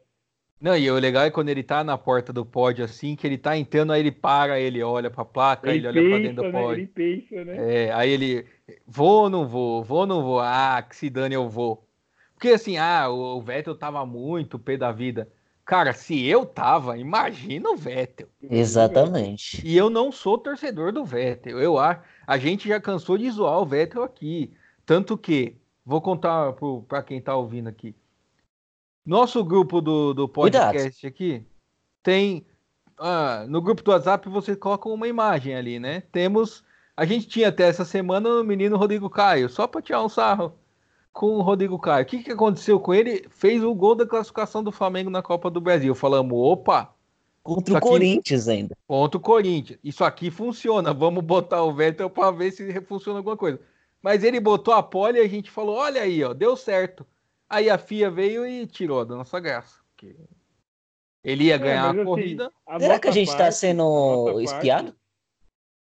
Não, e o legal é quando ele tá na porta do pódio, assim, que ele tá entrando, aí ele para, ele olha pra placa, ele, ele olha pra dentro do né? pódio. Ele pensa, né? É, aí ele, vou ou não vou, vou ou não vou, ah, que se dane eu vou. Porque assim, ah, o Vettel tava muito pé da vida. Cara, se eu tava, imagina o Vettel. Exatamente. E eu não sou torcedor do Vettel. Eu acho, a gente já cansou de zoar o Vettel aqui. Tanto que, vou contar para quem tá ouvindo aqui. Nosso grupo do, do podcast Cuidado. aqui tem. Ah, no grupo do WhatsApp você coloca uma imagem ali, né? Temos. A gente tinha até essa semana o menino Rodrigo Caio, só para tirar um sarro com o Rodrigo Caio. O que, que aconteceu com ele? Fez o gol da classificação do Flamengo na Copa do Brasil. Falamos, opa! Contra o aqui... Corinthians ainda. Contra o Corinthians. Isso aqui funciona. Vamos botar o Vettel para ver se funciona alguma coisa. Mas ele botou a pole e a gente falou: olha aí, ó, deu certo. Aí a FIA veio e tirou da nossa graça. Ele ia é, ganhar é, a assim, corrida. A Será que a gente está sendo espiado?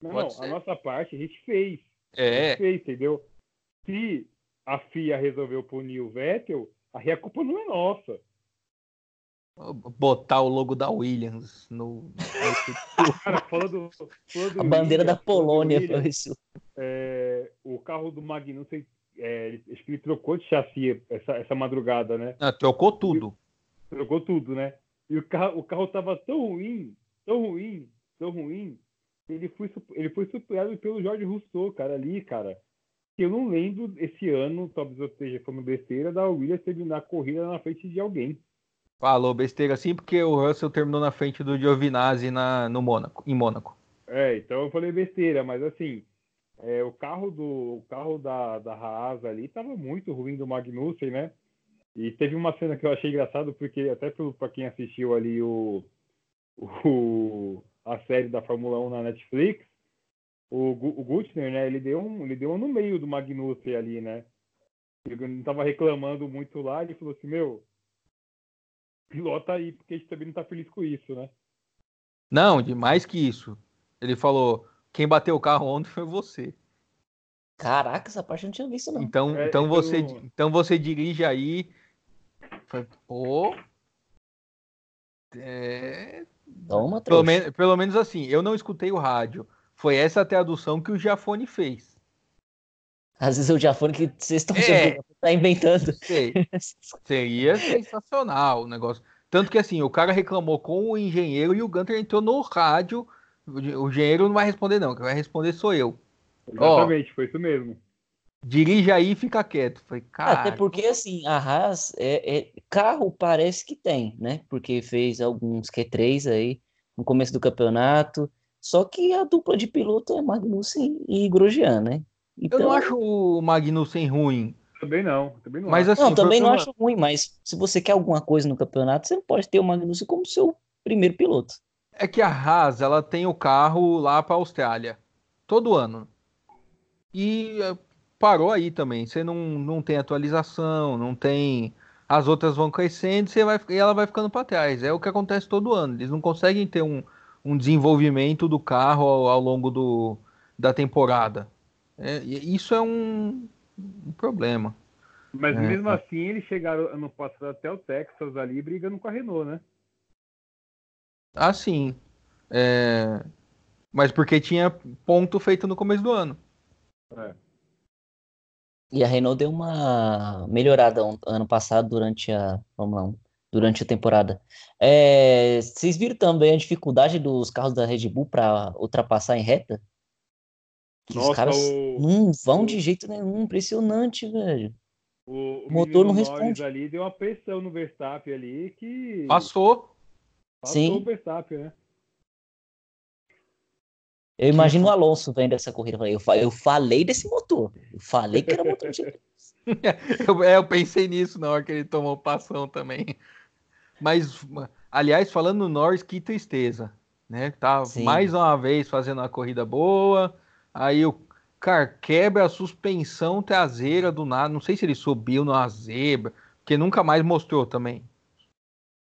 Não, não a nossa parte a gente fez. É. A gente fez, entendeu? Se a FIA resolveu punir o Vettel, aí a culpa não é nossa. Botar o logo da Williams no. Cara, falando, falando a bandeira Williams, da Polônia foi isso. É, o carro do Magnussen é, acho que ele trocou de chassi essa, essa madrugada, né? Ah, trocou tudo. E, trocou tudo, né? E o carro, o carro tava tão ruim, tão ruim, tão ruim, ele foi, ele foi superado pelo Jorge Rousseau, cara, ali, cara. Eu não lembro esse ano, talvez eu esteja falando besteira, da Williams terminar a corrida na frente de alguém. Falou besteira sim, porque o Russell terminou na frente do Giovinazzi na, no Mônaco, em Mônaco. É, então eu falei besteira, mas assim, é, o carro do o carro da, da Haas ali estava muito ruim do Magnussen, né? E teve uma cena que eu achei engraçado, porque até para quem assistiu ali o, o, a série da Fórmula 1 na Netflix, o, o Gutner, né? Ele deu, um, ele deu um no meio do Magnussen ali, né? Ele não estava reclamando muito lá, ele falou assim, meu, pilota aí, porque a gente também não está feliz com isso, né? Não, de mais que isso. Ele falou, quem bateu o carro ontem foi você. Caraca, essa parte eu não tinha visto, não. Então, é, então, você, então você dirige aí. Pô. É... Toma, pelo, men pelo menos assim, eu não escutei o rádio. Foi essa a tradução que o Jafone fez. Às vezes é o Jafone que vocês estão é, tá inventando. Sei. Seria sensacional o negócio. Tanto que assim, o cara reclamou com o engenheiro e o Gunter entrou no rádio o engenheiro não vai responder, não. Quem vai responder sou eu. Exatamente, foi isso mesmo. dirige aí e fica quieto. Falei, cara. Até porque, assim, a Haas, é, é, carro parece que tem, né? Porque fez alguns Q3 aí no começo do campeonato. Só que a dupla de piloto é Magnussen e Grosjean, né? Então... Eu não acho o Magnussen ruim. Também não. Também não mas, assim, não, também não acho ruim, mas se você quer alguma coisa no campeonato, você não pode ter o Magnussen como seu primeiro piloto. É que a Haas, ela tem o carro lá para a Austrália, todo ano. E eh, parou aí também. Você não, não tem atualização, não tem. As outras vão crescendo você vai, e ela vai ficando para trás. É o que acontece todo ano. Eles não conseguem ter um, um desenvolvimento do carro ao, ao longo do, da temporada. É, isso é um, um problema. Mas é, mesmo assim, eles chegaram ano passado até o Texas ali brigando com a Renault, né? Ah, sim. É... Mas porque tinha ponto feito no começo do ano. É. E a Renault deu uma melhorada ano passado durante a. Vamos lá, durante a temporada. É, vocês viram também a dificuldade dos carros da Red Bull para ultrapassar em reta? Nossa, os caras o... não vão de jeito nenhum, impressionante, velho. O, o motor não responde. ali deu uma pressão no Verstappen ali que. Passou. Passou Sim. o Verstappen, né? Eu imagino o Alonso vendo essa corrida. Eu, eu falei desse motor. Eu falei que era motor de. eu, é, eu pensei nisso na hora que ele tomou passão também. Mas, aliás, falando no Norris, que tristeza. Né? Tá Sim. mais uma vez fazendo uma corrida boa. Aí o cara quebra a suspensão traseira do nada. Não sei se ele subiu numa zebra, porque nunca mais mostrou também.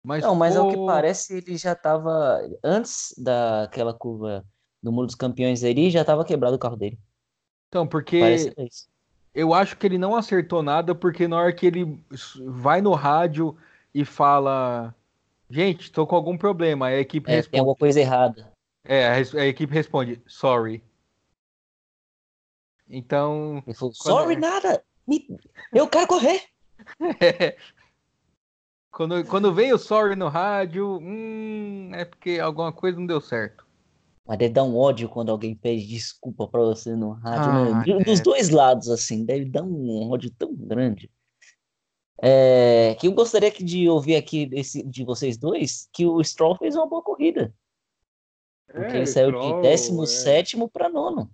Mas, não, mas pô... ao que parece, ele já estava antes daquela curva do Muro dos Campeões ali, já estava quebrado o carro dele. Então, porque eu acho que ele não acertou nada, porque na hora que ele vai no rádio e fala: Gente, estou com algum problema, a equipe é, responde. Tem alguma coisa errada. É, a, a equipe responde: Sorry. Então. Sorry, é... nada! Me... Eu quero correr! é. Quando, quando vem o sorry no rádio, hum, é porque alguma coisa não deu certo. Mas deve dar um ódio quando alguém pede desculpa pra você no rádio, né? ah, né? Dos é. dois lados, assim, deve dar um ódio tão grande. É, que eu gostaria de ouvir aqui desse, de vocês dois que o Stroll fez uma boa corrida. Porque é, ele saiu Stroll, de 17 é... para nono.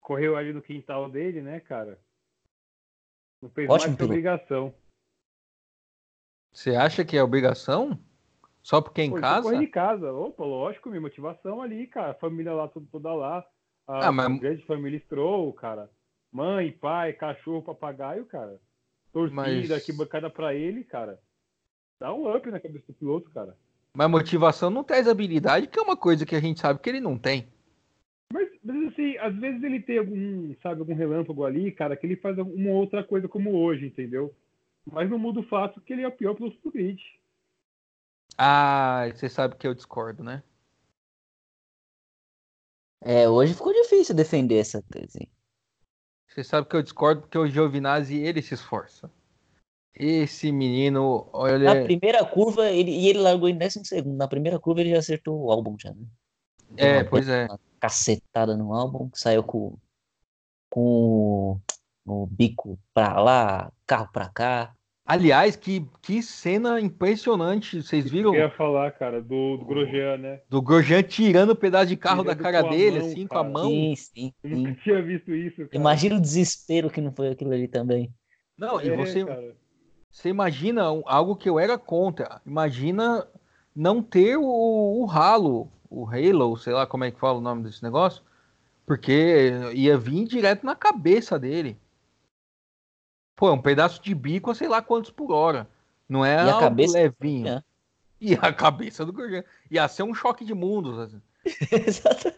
Correu ali no quintal dele, né, cara? Não fez Ótimo mais que obrigação. Você acha que é obrigação? Só porque é em Pô, casa? Corre de casa. Opa, lógico, minha motivação ali, cara. Família lá, tudo, toda lá. A, ah, mas... grande família Stroll, cara. Mãe, pai, cachorro, papagaio, cara. Torcida, mas... que bancada pra ele, cara. Dá um up na cabeça do piloto, cara. Mas motivação não traz habilidade, que é uma coisa que a gente sabe que ele não tem. Mas, mas assim, às vezes ele tem algum, sabe, algum relâmpago ali, cara, que ele faz uma outra coisa como hoje, entendeu? Mas não muda o fato que ele é o pior piloto do grid. Ah, você sabe que eu discordo, né? É, hoje ficou difícil defender essa tese. Você sabe que eu discordo porque o Giovinazzi, ele se esforça. Esse menino, olha... Na primeira curva, ele, e ele largou em décimo segundo. Na primeira curva ele já acertou o álbum já, né? É, pois é. Uma cacetada no álbum, saiu com, com o bico pra lá, carro pra cá. Aliás, que, que cena impressionante. Vocês viram? Eu ia falar, cara, do, do Grosjean, né? Do Grosjean tirando o um pedaço de carro tirando da cara dele, mão, assim, cara. com a mão. Sim, sim. Eu nunca tinha visto isso. Cara. Imagina o desespero que não foi aquilo ali também. Não, é, e você, você imagina algo que eu era contra. Imagina não ter o, o ralo, o halo, sei lá como é que fala o nome desse negócio, porque ia vir direto na cabeça dele. Pô, é um pedaço de bico a sei lá quantos por hora. Não é e a cabeça levinho. É. E a cabeça do Gorgon. Ia ser um choque de mundos. Assim. Exato.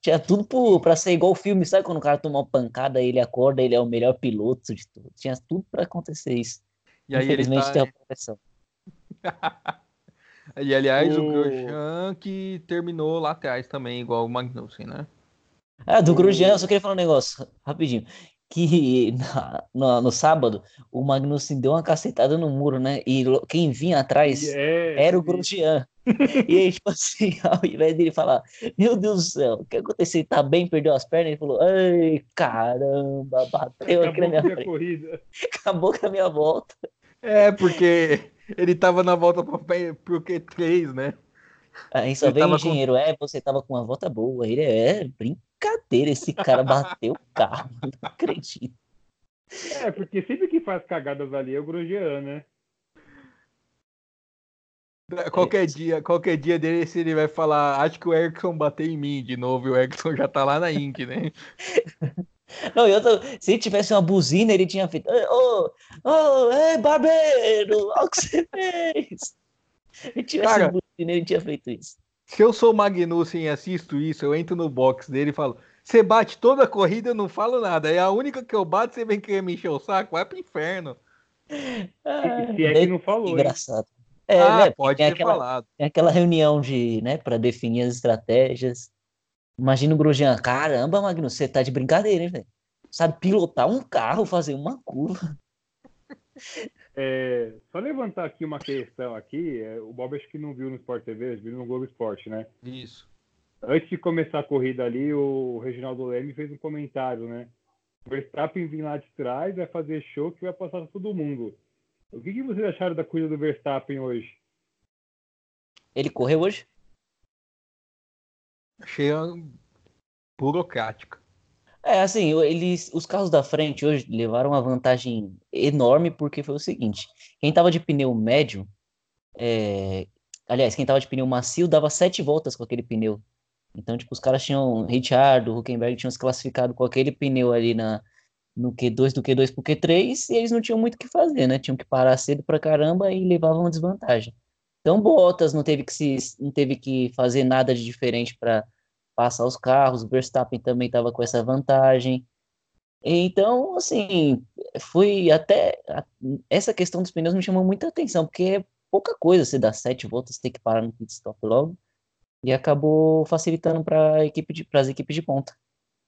tinha tudo pro, pra ser igual o filme, sabe? Quando o cara toma uma pancada, ele acorda, ele é o melhor piloto de tudo. Tinha tudo pra acontecer isso. E aí Infelizmente tá... tem a proteção. e aliás, o, o Grosjean que terminou lá atrás também, igual o Magnussen, né? Ah, do Grosjean, eu só queria falar um negócio, rapidinho. Que na, no, no, sábado o Magnussen deu uma cacetada no muro, né? E quem vinha atrás é, era o Grosjean. e aí, tipo assim, ao invés dele falar, meu Deus do céu, o que aconteceu? Ele tá bem, perdeu as pernas, ele falou, ai, caramba, bateu Acabou aqui na minha frente. Corrida. Acabou com a minha volta. É, porque ele tava na volta pro, pro Q3, né? Aí só veio o engenheiro, com... é, você tava com uma volta boa. Ele é brincadeira, esse cara bateu o carro, não acredito. É, porque sempre que faz cagadas ali é o Grosjean, né? Qualquer dia, qualquer dia dele, se ele vai falar, acho que o Erickson bateu em mim de novo, e o Erickson já tá lá na Indy, né? Não, eu tô, se ele tivesse uma buzina, ele tinha feito. Ô, ô, ei, barbeiro, olha o que você fez. Se ele tivesse Cara, buzina, ele tinha feito isso. Se eu sou o Magnussen e assisto isso, eu entro no box dele e falo: Você bate toda a corrida, eu não falo nada. É a única que eu bato, você vem querer me encher o saco, vai pro inferno. Ah, se é que não falou. Engraçado. É, ah, né? pode ter aquela, falado. Tem aquela reunião de, né, para definir as estratégias. Imagina o Grosjean, caramba, Magnus, você tá de brincadeira, hein, velho? Sabe pilotar um carro, fazer uma curva. É, só levantar aqui uma questão aqui, é, o Bob acho que não viu no Sport TV, viu no Globo Esporte, né? Isso. Antes de começar a corrida ali, o Reginaldo Leme fez um comentário, né? O Verstappen vir lá de trás, vai fazer show que vai passar pra todo mundo. O que, que vocês acharam da corrida do Verstappen hoje? Ele correu hoje? Achei burocrática. É, assim, eles, os carros da frente hoje levaram uma vantagem enorme porque foi o seguinte: quem tava de pneu médio, é, aliás, quem tava de pneu macio dava sete voltas com aquele pneu. Então, tipo, os caras tinham, Richard, Huckenberg tinham se classificado com aquele pneu ali na, no Q2, do Q2 pro Q3, e eles não tinham muito o que fazer, né? Tinham que parar cedo pra caramba e levavam desvantagem. Então, Bottas não teve que se, não teve que fazer nada de diferente para passar os carros, o Verstappen também estava com essa vantagem. Então, assim, foi até. Essa questão dos pneus me chamou muita atenção, porque é pouca coisa você dar sete voltas, ter que parar no pit stop logo, e acabou facilitando para equipe as equipes de ponta.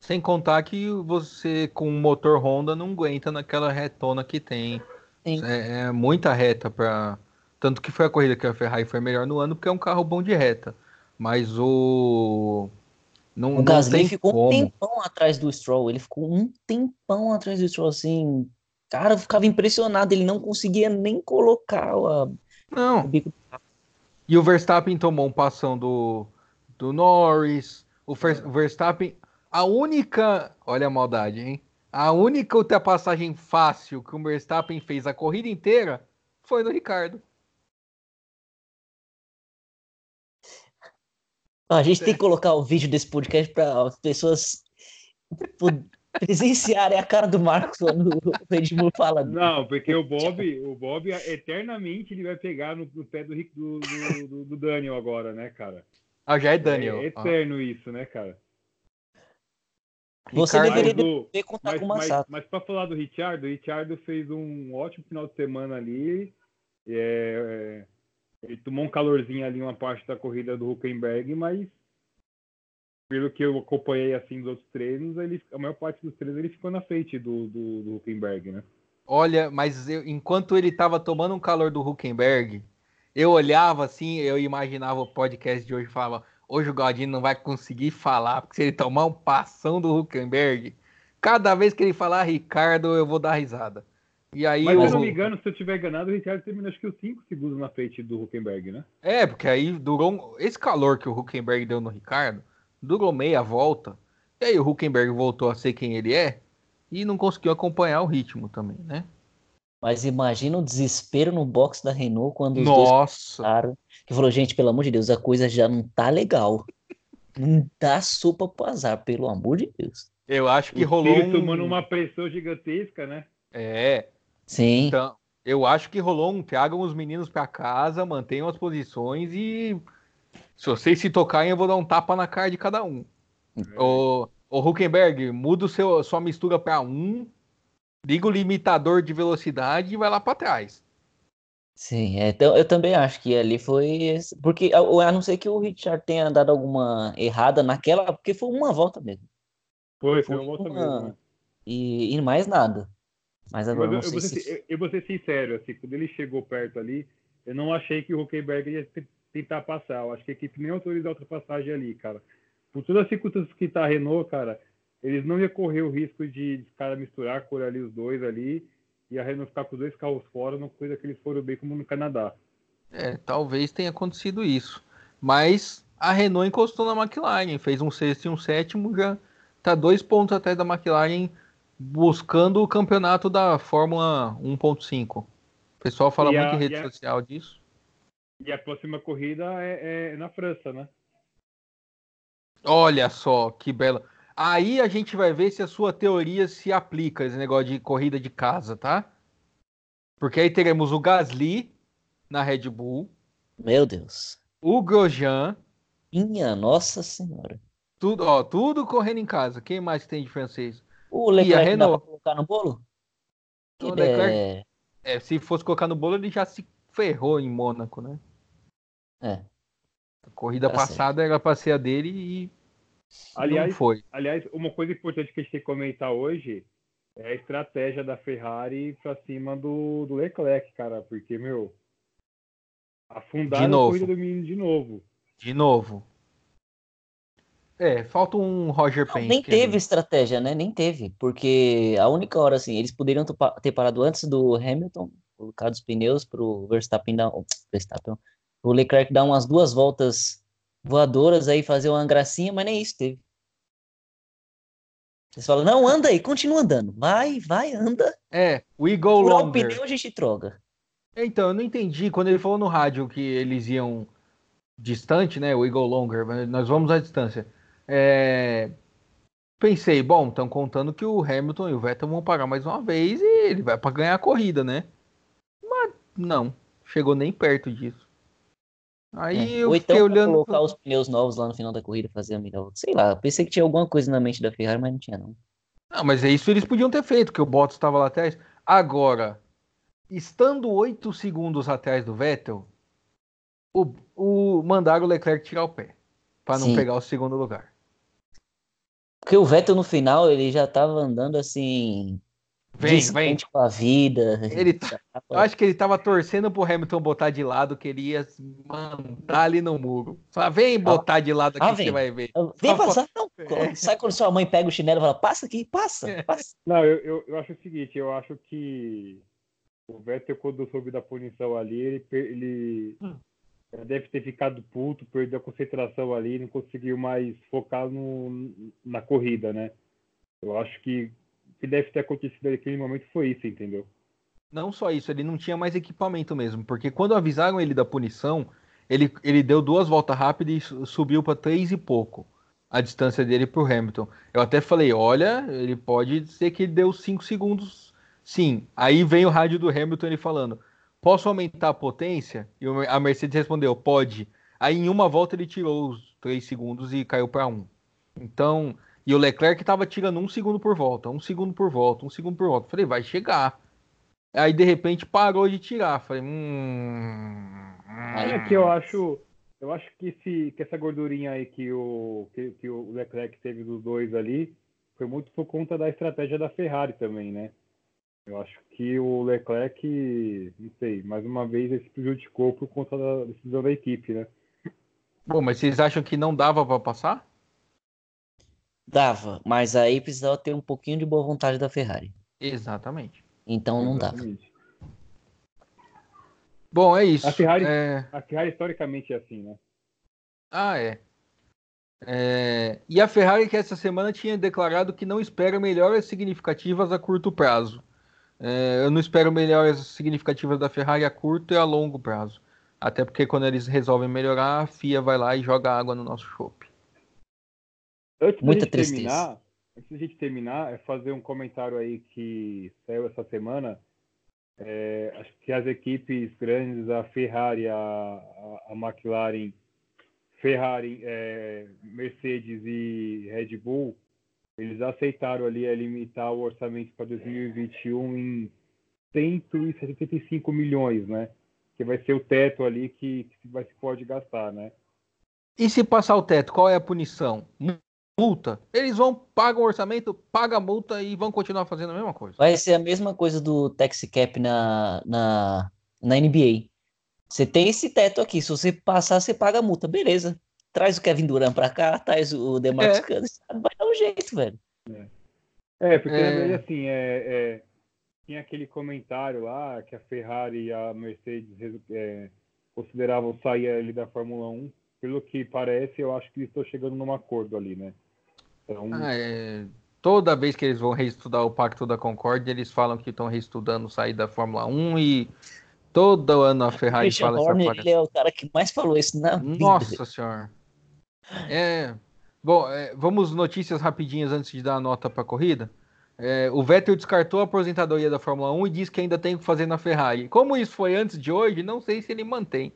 Sem contar que você com um motor Honda não aguenta naquela retona que tem. É, é, muita reta para tanto que foi a corrida que a Ferrari foi melhor no ano porque é um carro bom de reta. Mas o não, o Gasly ficou como. um tempão atrás do Stroll. Ele ficou um tempão atrás do Stroll, assim. Cara, eu ficava impressionado. Ele não conseguia nem colocar a, não. o bico. E o Verstappen tomou um passão do, do Norris. O Verstappen, a única. Olha a maldade, hein? A única ultrapassagem fácil que o Verstappen fez a corrida inteira foi no Ricardo. A gente tem que colocar o vídeo desse podcast para as pessoas presenciarem a cara do Marcos quando o Edmundo fala. Não, porque o Bob, o Bob eternamente ele vai pegar no, no pé do, do, do, do, Daniel agora, né, cara? Ah, já é Daniel. É eterno ah. isso, né, cara? Você Ricardo, deveria ter contar mas, com o Massato. Mas, mas para falar do Richard, o Richard fez um ótimo final de semana ali. É, é ele tomou um calorzinho ali uma parte da corrida do Huckenberg, mas pelo que eu acompanhei assim dos outros treinos, ele, a maior parte dos treinos ele ficou na frente do, do, do Huckenberg, né? Olha, mas eu, enquanto ele estava tomando um calor do Huckenberg, eu olhava assim, eu imaginava o podcast de hoje e falava: hoje o Galdino não vai conseguir falar, porque se ele tomar um passão do Huckenberg, cada vez que ele falar Ricardo, eu vou dar risada. E aí Mas, se eu não me engano, se eu tiver enganado, o Ricciardo terminou acho que os 5 segundos na frente do Huckenberg, né? É, porque aí durou. Esse calor que o Huckenberg deu no Ricardo durou meia volta. E aí o Huckenberg voltou a ser quem ele é e não conseguiu acompanhar o ritmo também, né? Mas imagina o desespero no box da Renault quando os Nossa. dois passaram. Que falou, gente, pelo amor de Deus, a coisa já não tá legal. Não dá sopa pro azar, pelo amor de Deus. Eu acho que o rolou. Um... tomando uma pressão gigantesca, né? É. Sim. Então, eu acho que rolou um tragam os meninos para casa, mantenham as posições e se vocês se tocarem, eu vou dar um tapa na cara de cada um. É. O, o Huckenberg, muda o seu, sua mistura para um, liga o limitador de velocidade e vai lá para trás. Sim, é, então, eu também acho que ali foi. Porque a não ser que o Richard tenha dado alguma errada naquela, porque foi uma volta mesmo. Foi, foi uma volta mesmo. Né? e, e mais nada. Mas agora Mas não eu, eu, sei vou se... ser, eu, eu vou ser sincero, assim, quando ele chegou perto ali, eu não achei que o Huckenberg ia te- tentar passar. Eu acho que a equipe nem autorizou a ultrapassagem ali, cara. Por todas as circunstâncias que tá a Renault, cara, eles não iam correr o risco de, de cara misturar, cor ali os dois ali, e a Renault ficar com os dois carros fora, uma coisa que eles foram bem como no Canadá. É, talvez tenha acontecido isso. Mas a Renault encostou na McLaren, fez um sexto e um sétimo, já tá dois pontos atrás da McLaren buscando o campeonato da Fórmula 1.5. O pessoal fala E muito a- em rede a- social disso. E a próxima corrida é, é na França, né? Olha só que bela. Aí a gente vai ver se a sua teoria se aplica, esse negócio de corrida de casa, tá? Porque aí teremos o Gasly na Red Bull, Meu Deus. o Grosjean, Minha nossa senhora. tudo, ó, tudo correndo em casa. Quem mais tem de francês? O E a Leclerc dá Renault? pra colocar no bolo? O Leclerc- é... É, se fosse colocar no bolo, ele já se ferrou em Mônaco, né? é. A corrida Tá passada era pra ser a dele e Aliás, não foi. aliás, uma coisa importante que a gente tem que comentar hoje é a estratégia da Ferrari pra cima do, do Leclerc, cara. Porque, meu, afundaram a corrida do menino de novo. De novo. É, falta um Roger Não, Penske. nem teve ali. estratégia, né? Nem teve. Porque a única hora, assim, eles poderiam ter pa- ter parado antes do Hamilton, colocar os pneus pro Verstappen dar. oh, Verstappen, o Leclerc dar umas duas voltas voadoras aí, fazer uma gracinha, mas nem isso teve. Vocês falam, não, anda aí, continua andando. Vai, vai, anda. É, we go Furar o longer. pneu, a gente troca. Então, eu não entendi. Quando ele falou no rádio que eles iam distante, né? We go longer, mas nós vamos à distância. É, Pensei, bom, estão contando que o Hamilton e o Vettel vão parar mais uma vez e ele vai para ganhar a corrida, né? Mas não, chegou nem perto disso. Aí É. eu Ou fiquei então pra olhando. colocar os pneus novos lá no final da corrida, fazer a melhor. Sei lá, pensei que tinha alguma coisa na mente da Ferrari, mas não tinha, não. Não, mas é isso eles podiam ter feito, que o Bottas estava lá atrás. Agora, estando oito segundos atrás do Vettel, o, o mandaram o Leclerc tirar o pé para não pegar o segundo lugar. Porque o Vettel no final, ele já tava andando assim. Vem, vem. com a vida. Ele tá- Eu acho que ele tava torcendo pro Hamilton botar de lado, que ele ia mandar ali no muro. Fala, vem botar de lado aqui ah, que você vai ver. Vem Só passar, não. É. Sabe quando sua mãe pega o chinelo e fala, passa aqui, passa, É. passa. Não, eu, eu, eu acho o seguinte, eu acho que o Vettel, quando soube da punição ali, ele, ele Hum. Deve ter ficado puto, perdeu a concentração ali, não conseguiu mais focar no, na corrida, né? Eu acho que o que deve ter acontecido naquele momento foi isso, entendeu? Não só isso, ele não tinha mais equipamento mesmo, porque quando avisaram ele da punição, ele, ele deu duas voltas rápidas e su- subiu para três e pouco a distância dele pro Hamilton. Eu até falei, olha, ele pode ser que ele deu cinco segundos. Sim. Aí vem o rádio do Hamilton ele falando, posso aumentar a potência? E a Mercedes respondeu, pode. Aí em uma volta ele tirou os três segundos e caiu para um. Então, e o Leclerc estava tirando um segundo por volta, um segundo por volta, um segundo por volta. Falei, vai chegar. Aí de repente parou de tirar. Falei, hum. É que eu acho, eu acho que, esse, que essa gordurinha aí que o, que, que o Leclerc teve dos dois ali foi muito por conta da estratégia da Ferrari também, né? Eu acho que o Leclerc, não sei, mais uma vez ele se prejudicou por conta da decisão da equipe, né? Bom, mas vocês acham que não dava para passar? Dava, mas aí precisava ter um pouquinho de boa vontade da Ferrari. Exatamente. Então não dava. Exatamente. Bom, é isso. A Ferrari- É, A Ferrari historicamente é assim, né? Ah, é. É, E a Ferrari que essa semana tinha declarado que não espera melhoras significativas a curto prazo. É, Eu não espero melhoras significativas da Ferrari a curto e a longo prazo. Até porque quando eles resolvem melhorar, a FIA vai lá e joga água no nosso chope. Antes Muita da gente tristeza. terminar, antes da gente terminar, é fazer um comentário aí que saiu essa semana. É, acho que as equipes grandes, a Ferrari, a, a, a McLaren, Ferrari, é, Mercedes e Red Bull, eles aceitaram ali a limitar o orçamento para 2021 em 175 milhões, né? Que vai ser o teto ali que, que vai, se pode gastar, né? E se passar o teto, qual é a punição? multa. Eles vão, pagam o orçamento, pagam a multa e vão continuar fazendo a mesma coisa. Vai ser a mesma coisa do tax cap na, na, na NBA. Você tem esse teto aqui, se você passar, você paga a multa. Beleza. Traz o Kevin Durant pra cá, traz o DeMarcus É. Cousins, vai dar um jeito, velho. É, porque É. na verdade, assim, é, é, tinha aquele comentário lá que a Ferrari e a Mercedes é, consideravam sair ali da Fórmula 1. Pelo que parece, eu acho que eles estão chegando num acordo ali, né? Então, Ah, é, Toda vez que eles vão reestudar o Pacto da Concórdia, eles falam que estão reestudando sair da Fórmula 1 e todo ano a Ferrari Christian fala essa Horner, palhaçada. ele é o cara que mais falou isso na vida. Nossa senhora. É. Bom, é, vamos notícias rapidinhas antes de dar a nota para a corrida. É, o Vettel descartou a aposentadoria da Fórmula 1 e diz que ainda tem o que fazer na Ferrari. Como isso foi antes de hoje, não sei se ele mantém.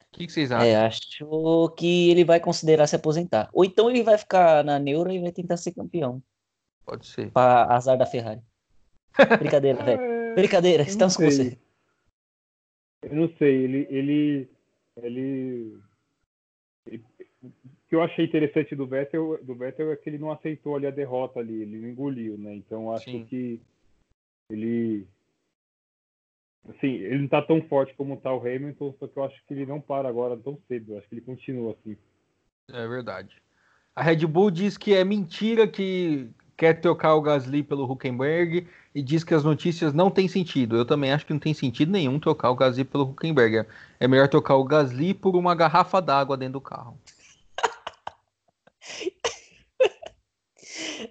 O que, que vocês acham? É, acho que ele vai considerar se aposentar. Ou então ele vai ficar na neura e vai tentar ser campeão. Pode ser. Pra azar da Ferrari. Brincadeira, velho. Brincadeira, estamos com você. Eu não sei, ele, ele, ele, que eu achei interessante do Vettel, do Vettel é que ele não aceitou ali a derrota ali, ele não engoliu, né? Então acho Sim. que ele, assim, ele não tá tão forte como tá o Hamilton, só que eu acho que ele não para agora tão cedo. Eu acho que ele continua assim. É verdade. A Red Bull diz que é mentira que quer trocar o Gasly pelo Huckenberg e diz que as notícias não têm sentido. Eu também acho que não tem sentido nenhum trocar o Gasly pelo Huckenberg. É melhor trocar o Gasly por uma garrafa d'água dentro do carro.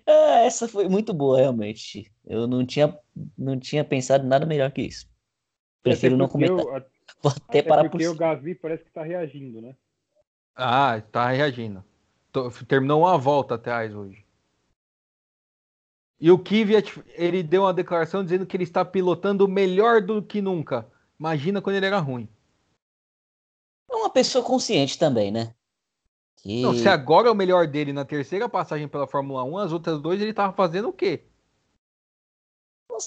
Ah, essa foi muito boa, realmente. Eu não tinha, não tinha pensado em nada melhor que isso. Prefiro Até não comentar. o- a- Vou até até parar por porque o. Gasly parece que tá reagindo, né? Ah, tá reagindo. Tô- terminou uma volta atrás hoje. E o Kvyat, ele deu uma declaração dizendo que ele está pilotando melhor do que nunca. Imagina quando ele era ruim. É uma pessoa consciente também, né? Que... Não, se agora é o melhor dele na terceira passagem pela Fórmula 1, as outras duas ele tava fazendo o quê?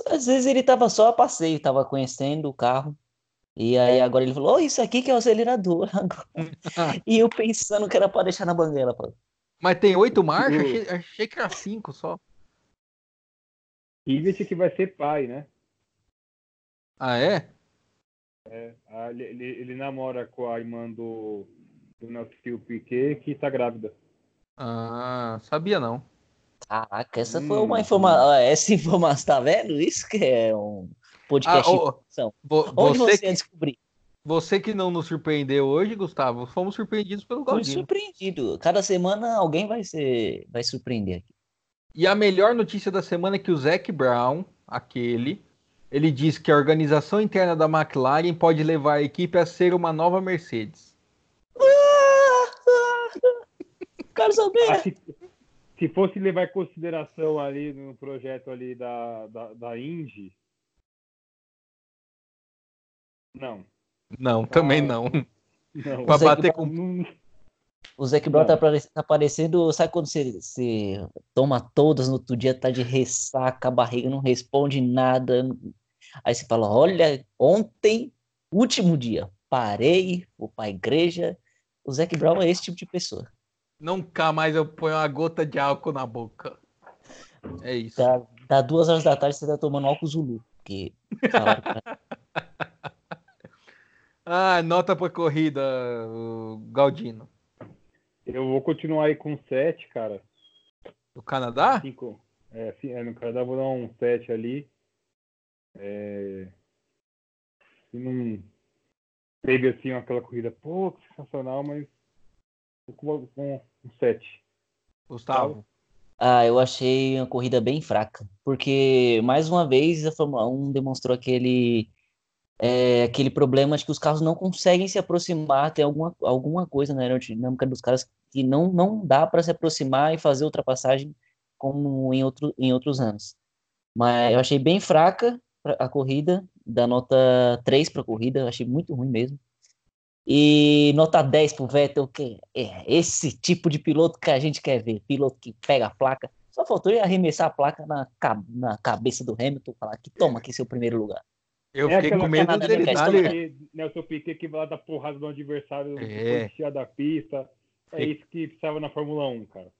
Às vezes ele tava só a passeio, tava conhecendo o carro. E aí agora ele falou, oh, isso aqui que é o acelerador. e eu pensando que era pra deixar na banguela. pô. Mas tem oito marchas? Achei, achei que era cinco só. Kvyat que vai ser pai, né? Ah, é? Ah, Ele, ele, ele namora com a irmã do, do nosso tio Piquet, que tá grávida. Ah, sabia não. Caraca, essa Hum, foi uma informação. Essa informação, tá vendo? Isso que é um podcast Ah, de informação. Vo- Onde você, você que, descobrir? você que não nos surpreendeu hoje, Gustavo, fomos surpreendidos pelo Fui Galdino. surpreendido. Cada semana alguém vai ser, vai surpreender aqui. E a melhor notícia da semana é que o Zac Brown, aquele, ele diz que a organização interna da McLaren pode levar a equipe a ser uma nova Mercedes. Quero saber. Ah, se, se fosse levar em consideração ali no projeto ali da, da, da Indy. Não. Não, também Ah. não. Não. Pra bater com. Não- O Zac Brown tá, pare- tá parecendo. Sabe quando você, você toma todas no outro dia, tá de ressaca, a barriga não responde nada. Aí você fala: Olha, ontem, último dia, parei, vou pra igreja. O Zac Brown é esse tipo de pessoa. Nunca mais eu ponho uma gota de álcool na boca. É isso. Dá, dá duas horas da tarde você tá tomando álcool Zulu. Porque Ah, nota pra corrida, o Galdino. Eu vou continuar aí com 7, cara. Do Canadá? Cinco. É, sim, é, no Canadá vou dar um 7 ali. É, se não teve assim aquela corrida, pô, que sensacional, mas com, com um 7. Gustavo. Ah, eu achei uma corrida bem fraca, porque mais uma vez a Fórmula 1 demonstrou aquele é, aquele problema de que os carros não conseguem se aproximar, tem alguma, alguma coisa na aerodinâmica dos caras que não, não dá para se aproximar e fazer ultrapassagem como em, outro, em outros anos. Mas eu achei bem fraca a corrida, da nota 3 para a corrida, achei muito ruim mesmo. E nota 10 pro Vettel, que é esse tipo de piloto que a gente quer ver. Piloto que pega a placa. Só faltou ele arremessar a placa na, na cabeça do Hamilton falar que toma aqui seu primeiro lugar. Eu É fiquei com medo Canadá dele da dar né? Nelson Piquet que vai lá dar porrada no adversário É. da pista. É isso que precisava na Fórmula 1, cara.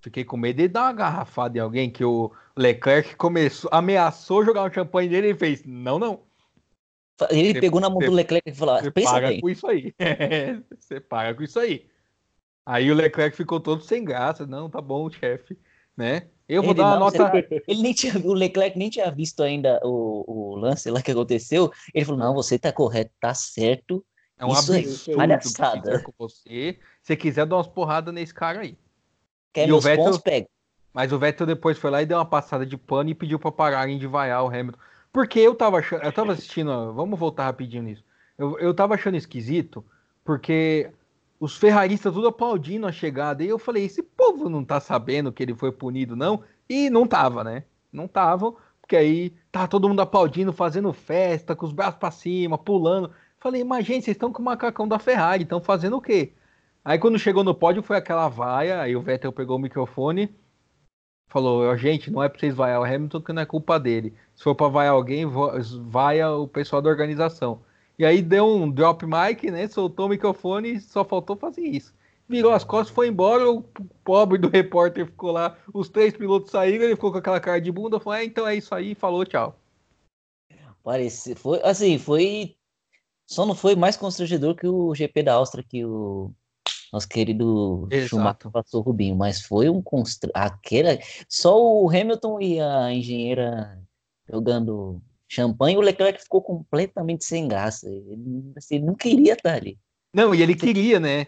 Fiquei com medo de dar uma garrafada em alguém que o Leclerc começou, ameaçou jogar um champanhe dele e fez: Não, não. Ele Você- pegou na mão você- do Leclerc e falou: Você "Ah, paga bem. com isso aí. Você paga com isso aí. Aí o Leclerc ficou todo sem graça. Não, tá bom, chefe. Né? Eu vou Ele dar uma não, nota. Ele nem tinha, o Leclerc nem tinha visto ainda o, o lance lá que aconteceu. Ele falou: Não, você tá correto, tá certo. É um Isso é absurdo fizeram com você. Se quiser dar umas porradas nesse cara aí. Quer E o Vettel-? Pega. Mas o Vettel depois foi lá e deu uma passada de pano e pediu pra pararem de vaiar o Hamilton. Porque eu tava achando, eu tava assistindo, vamos voltar rapidinho nisso. Eu, eu tava achando esquisito, porque os ferraristas tudo aplaudindo a chegada. E eu falei, esse povo não tá sabendo que ele foi punido, não? E não tava, né? Não tava, porque aí tá todo mundo aplaudindo, fazendo festa, com os braços pra cima, pulando. Falei, mas gente, vocês estão com o macacão da Ferrari, estão fazendo o quê? Aí quando chegou no pódio foi aquela vaia, aí o Vettel pegou o microfone, falou, "Ó, gente, não é pra vocês vaiar o Hamilton, que não é culpa dele. Se for pra vaiar alguém, vaia o pessoal da organização. E aí deu um drop mic, né? Soltou o microfone e só faltou fazer isso. Virou as costas, foi embora, o pobre do repórter ficou lá, os três pilotos saíram, ele ficou com aquela cara de bunda, falou, é, então é isso aí, falou, tchau. Parece, foi assim, foi. Só não foi mais constrangedor que o GP da Áustria que o nosso querido Exato. Schumacher passou o Rubinho, mas foi um constr... aquela só o Hamilton e a engenheira jogando champanhe, o Leclerc ficou completamente sem graça. Ele, assim, ele não queria estar ali. Não, e ele queria, né?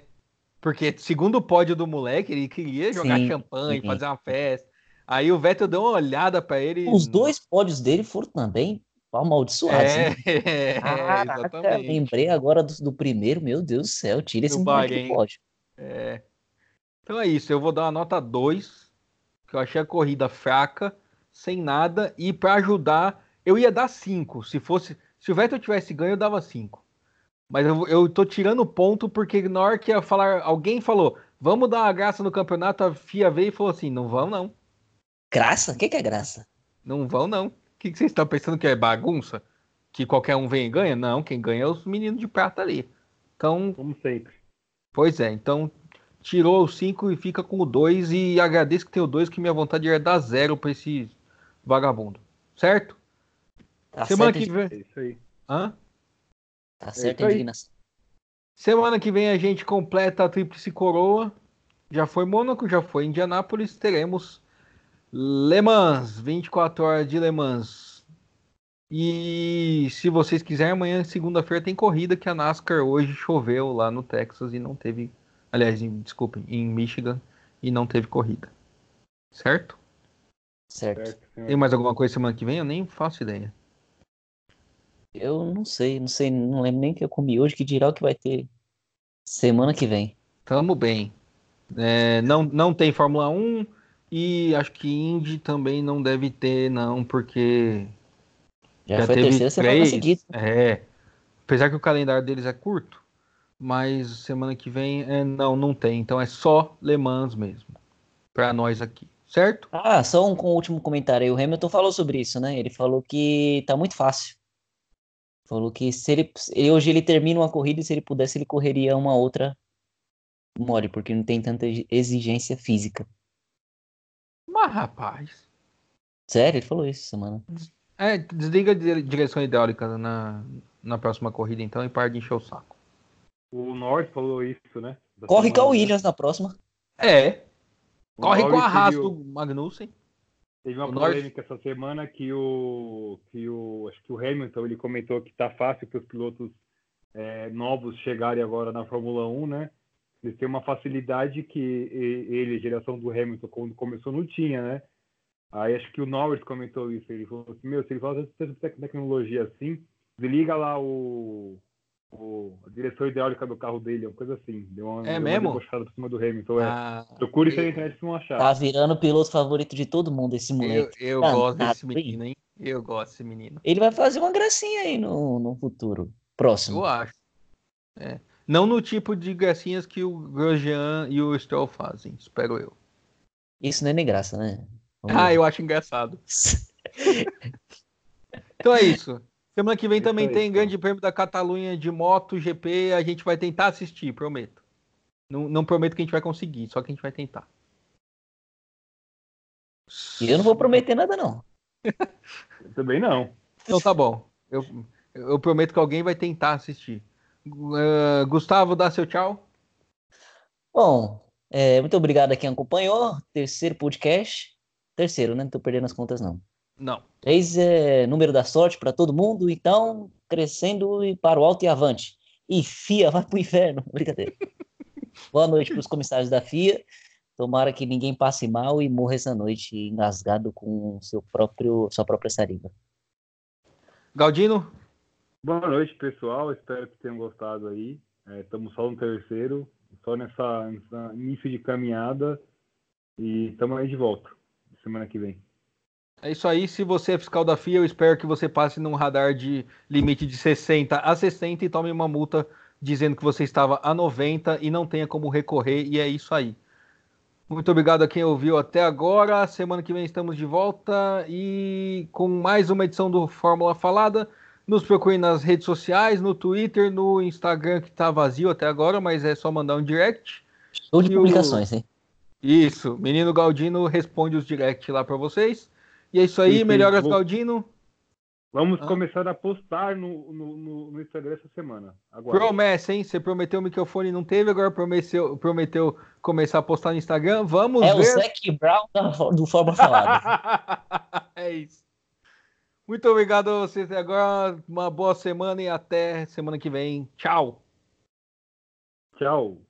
Porque segundo o pódio do moleque, ele queria jogar Sim, champanhe, sim. fazer uma festa. Aí o Vettel deu uma olhada pra ele. Os dois pódios dele foram também amaldiçoados. É, né? é, Caraca, exatamente. lembrei agora do, do primeiro, meu Deus do céu, tira esse Do moleque Bahrein. do pódio. É. Então é isso, eu vou dar uma nota 2, que eu achei a corrida fraca, sem nada, e pra ajudar, eu ia dar 5. Se fosse, se o Vettel tivesse ganho, eu dava 5. Mas eu, eu tô tirando ponto porque na hora que ia falar, alguém falou, vamos dar uma graça no campeonato, a FIA veio e falou assim, não vão não, Graça? O que, que é graça? não vão não. O que, que vocês estão pensando que é bagunça? Que qualquer um vem e ganha? Não, quem ganha é os meninos de prata ali. Então, Como sempre. Pois é, então tirou o 5 e fica com o 2 e agradeço que tem o 2 que minha vontade era dar zero pra esse vagabundo. Certo? Tá Semana certo, que vem. É isso aí. Hã? tá certo a isso aí. indignação. Semana que vem a gente completa a tríplice coroa. Já foi Mônaco, já foi Indianápolis, teremos Le Mans, 24 horas de Le Mans. E se vocês quiserem, amanhã, segunda-feira, tem corrida que a NASCAR hoje choveu lá no Texas e não teve. Aliás, em, desculpem, em Michigan e não teve corrida. Certo? Certo. Tem mais alguma coisa semana que vem? Eu nem faço ideia. Eu não sei, não sei, não lembro nem o que eu comi hoje, que dirá o que vai ter semana que vem. Tamo bem. É, não, não tem Fórmula 1 e acho que Indy também não deve ter, não, porque Já, foi a terceira semana seguida. É. Apesar que o calendário deles é curto, mas semana que vem é, não, não tem. Então é só Le Mans mesmo. Pra nós aqui. Certo? Ah, só um, com- último comentário aí. O Hamilton falou sobre isso, né? Ele falou que tá muito fácil. Falou que se ele, ele- hoje ele termina uma corrida e se ele pudesse ele correria uma outra mole, porque não tem tanta exigência física. Mas, rapaz. Sério, ele falou isso semana. É, desliga a dire- direção hidráulica na, na próxima corrida, então, e para de encher o saco. O Norris falou isso, né? Da Corre com a semana, né? Williams na próxima. É. O Corre com a Norris Haas teve o- do Magnussen. Teve uma O Norris- polêmica essa semana que o, que o acho que o Hamilton ele comentou que tá fácil para os pilotos é, novos chegarem agora na Fórmula 1, né? Eles têm uma facilidade que ele, geração do Hamilton, quando começou, não tinha, né? Aí acho que o Norris comentou isso. Ele falou assim: Meu, se ele fala tanta tec- tecnologia assim, desliga lá o, o- a direção hidráulica do carro dele, uma coisa assim. Deu uma, É deu mesmo? uma debochada por cima do Hamilton. é. Ah, Procure isso aí na internet se não achar. Tá virando o piloto favorito de todo mundo, esse eu moleque. eu Tá gosto desse menino, hein? Eu gosto desse menino. Ele vai fazer uma gracinha aí no, no futuro. Próximo. Eu acho. É. Não no tipo de gracinhas que o Grosjean e o Stroll fazem, espero eu. Isso não é nem graça, né? Vamos Ah, ver. eu acho engraçado. Então é isso. Semana que vem Isso também aí, tem então. Grande Prêmio da Catalunha de Moto GP. A gente vai tentar assistir, prometo. Não, não prometo que a gente vai conseguir, só que a gente vai tentar. E eu não vou prometer nada, não. Também não. Então tá bom. Eu, eu prometo que alguém vai tentar assistir. Uh, Gustavo, dá seu tchau. Bom, é, muito obrigado a quem acompanhou. Terceiro podcast. Terceiro, né? Não tô perdendo as contas, não. Não. Três é número da sorte para todo mundo, então crescendo e para o alto e avante. E FIA, vai pro inferno. Brincadeira. Boa noite para os comissários da FIA. Tomara que ninguém passe mal e morra essa noite engasgado com seu próprio, sua própria saliva. Galdino? Boa noite, pessoal. Espero que tenham gostado aí. Estamos é, só no terceiro, só nessa, nessa início de caminhada. E estamos aí de volta semana que vem. É isso aí. Se você é fiscal da FIA, eu espero que você passe num radar de limite de 60 a 60 e tome uma multa dizendo que você estava a 90 e não tenha como recorrer. E é isso aí. Muito obrigado a quem ouviu até agora. Semana que vem estamos de volta e com mais uma edição do Fórmula Falada. Nos procure nas redes sociais, no Twitter, no Instagram, que está vazio até agora, mas é só mandar um direct. Show de e publicações, o... hein? Isso, menino Galdino responde os direct lá para vocês. E é isso aí, sim, melhoras vou... Galdino. Vamos ah. começar a postar no, no, no, Instagram essa semana. Agora. Promessa, hein? Você prometeu o microfone e não teve, agora prometeu, prometeu começar a postar no Instagram. Vamos é ver. É o Zac Brown do Forma Falada. é isso. Muito obrigado a vocês agora. Uma boa semana e até semana que vem. Tchau. Tchau.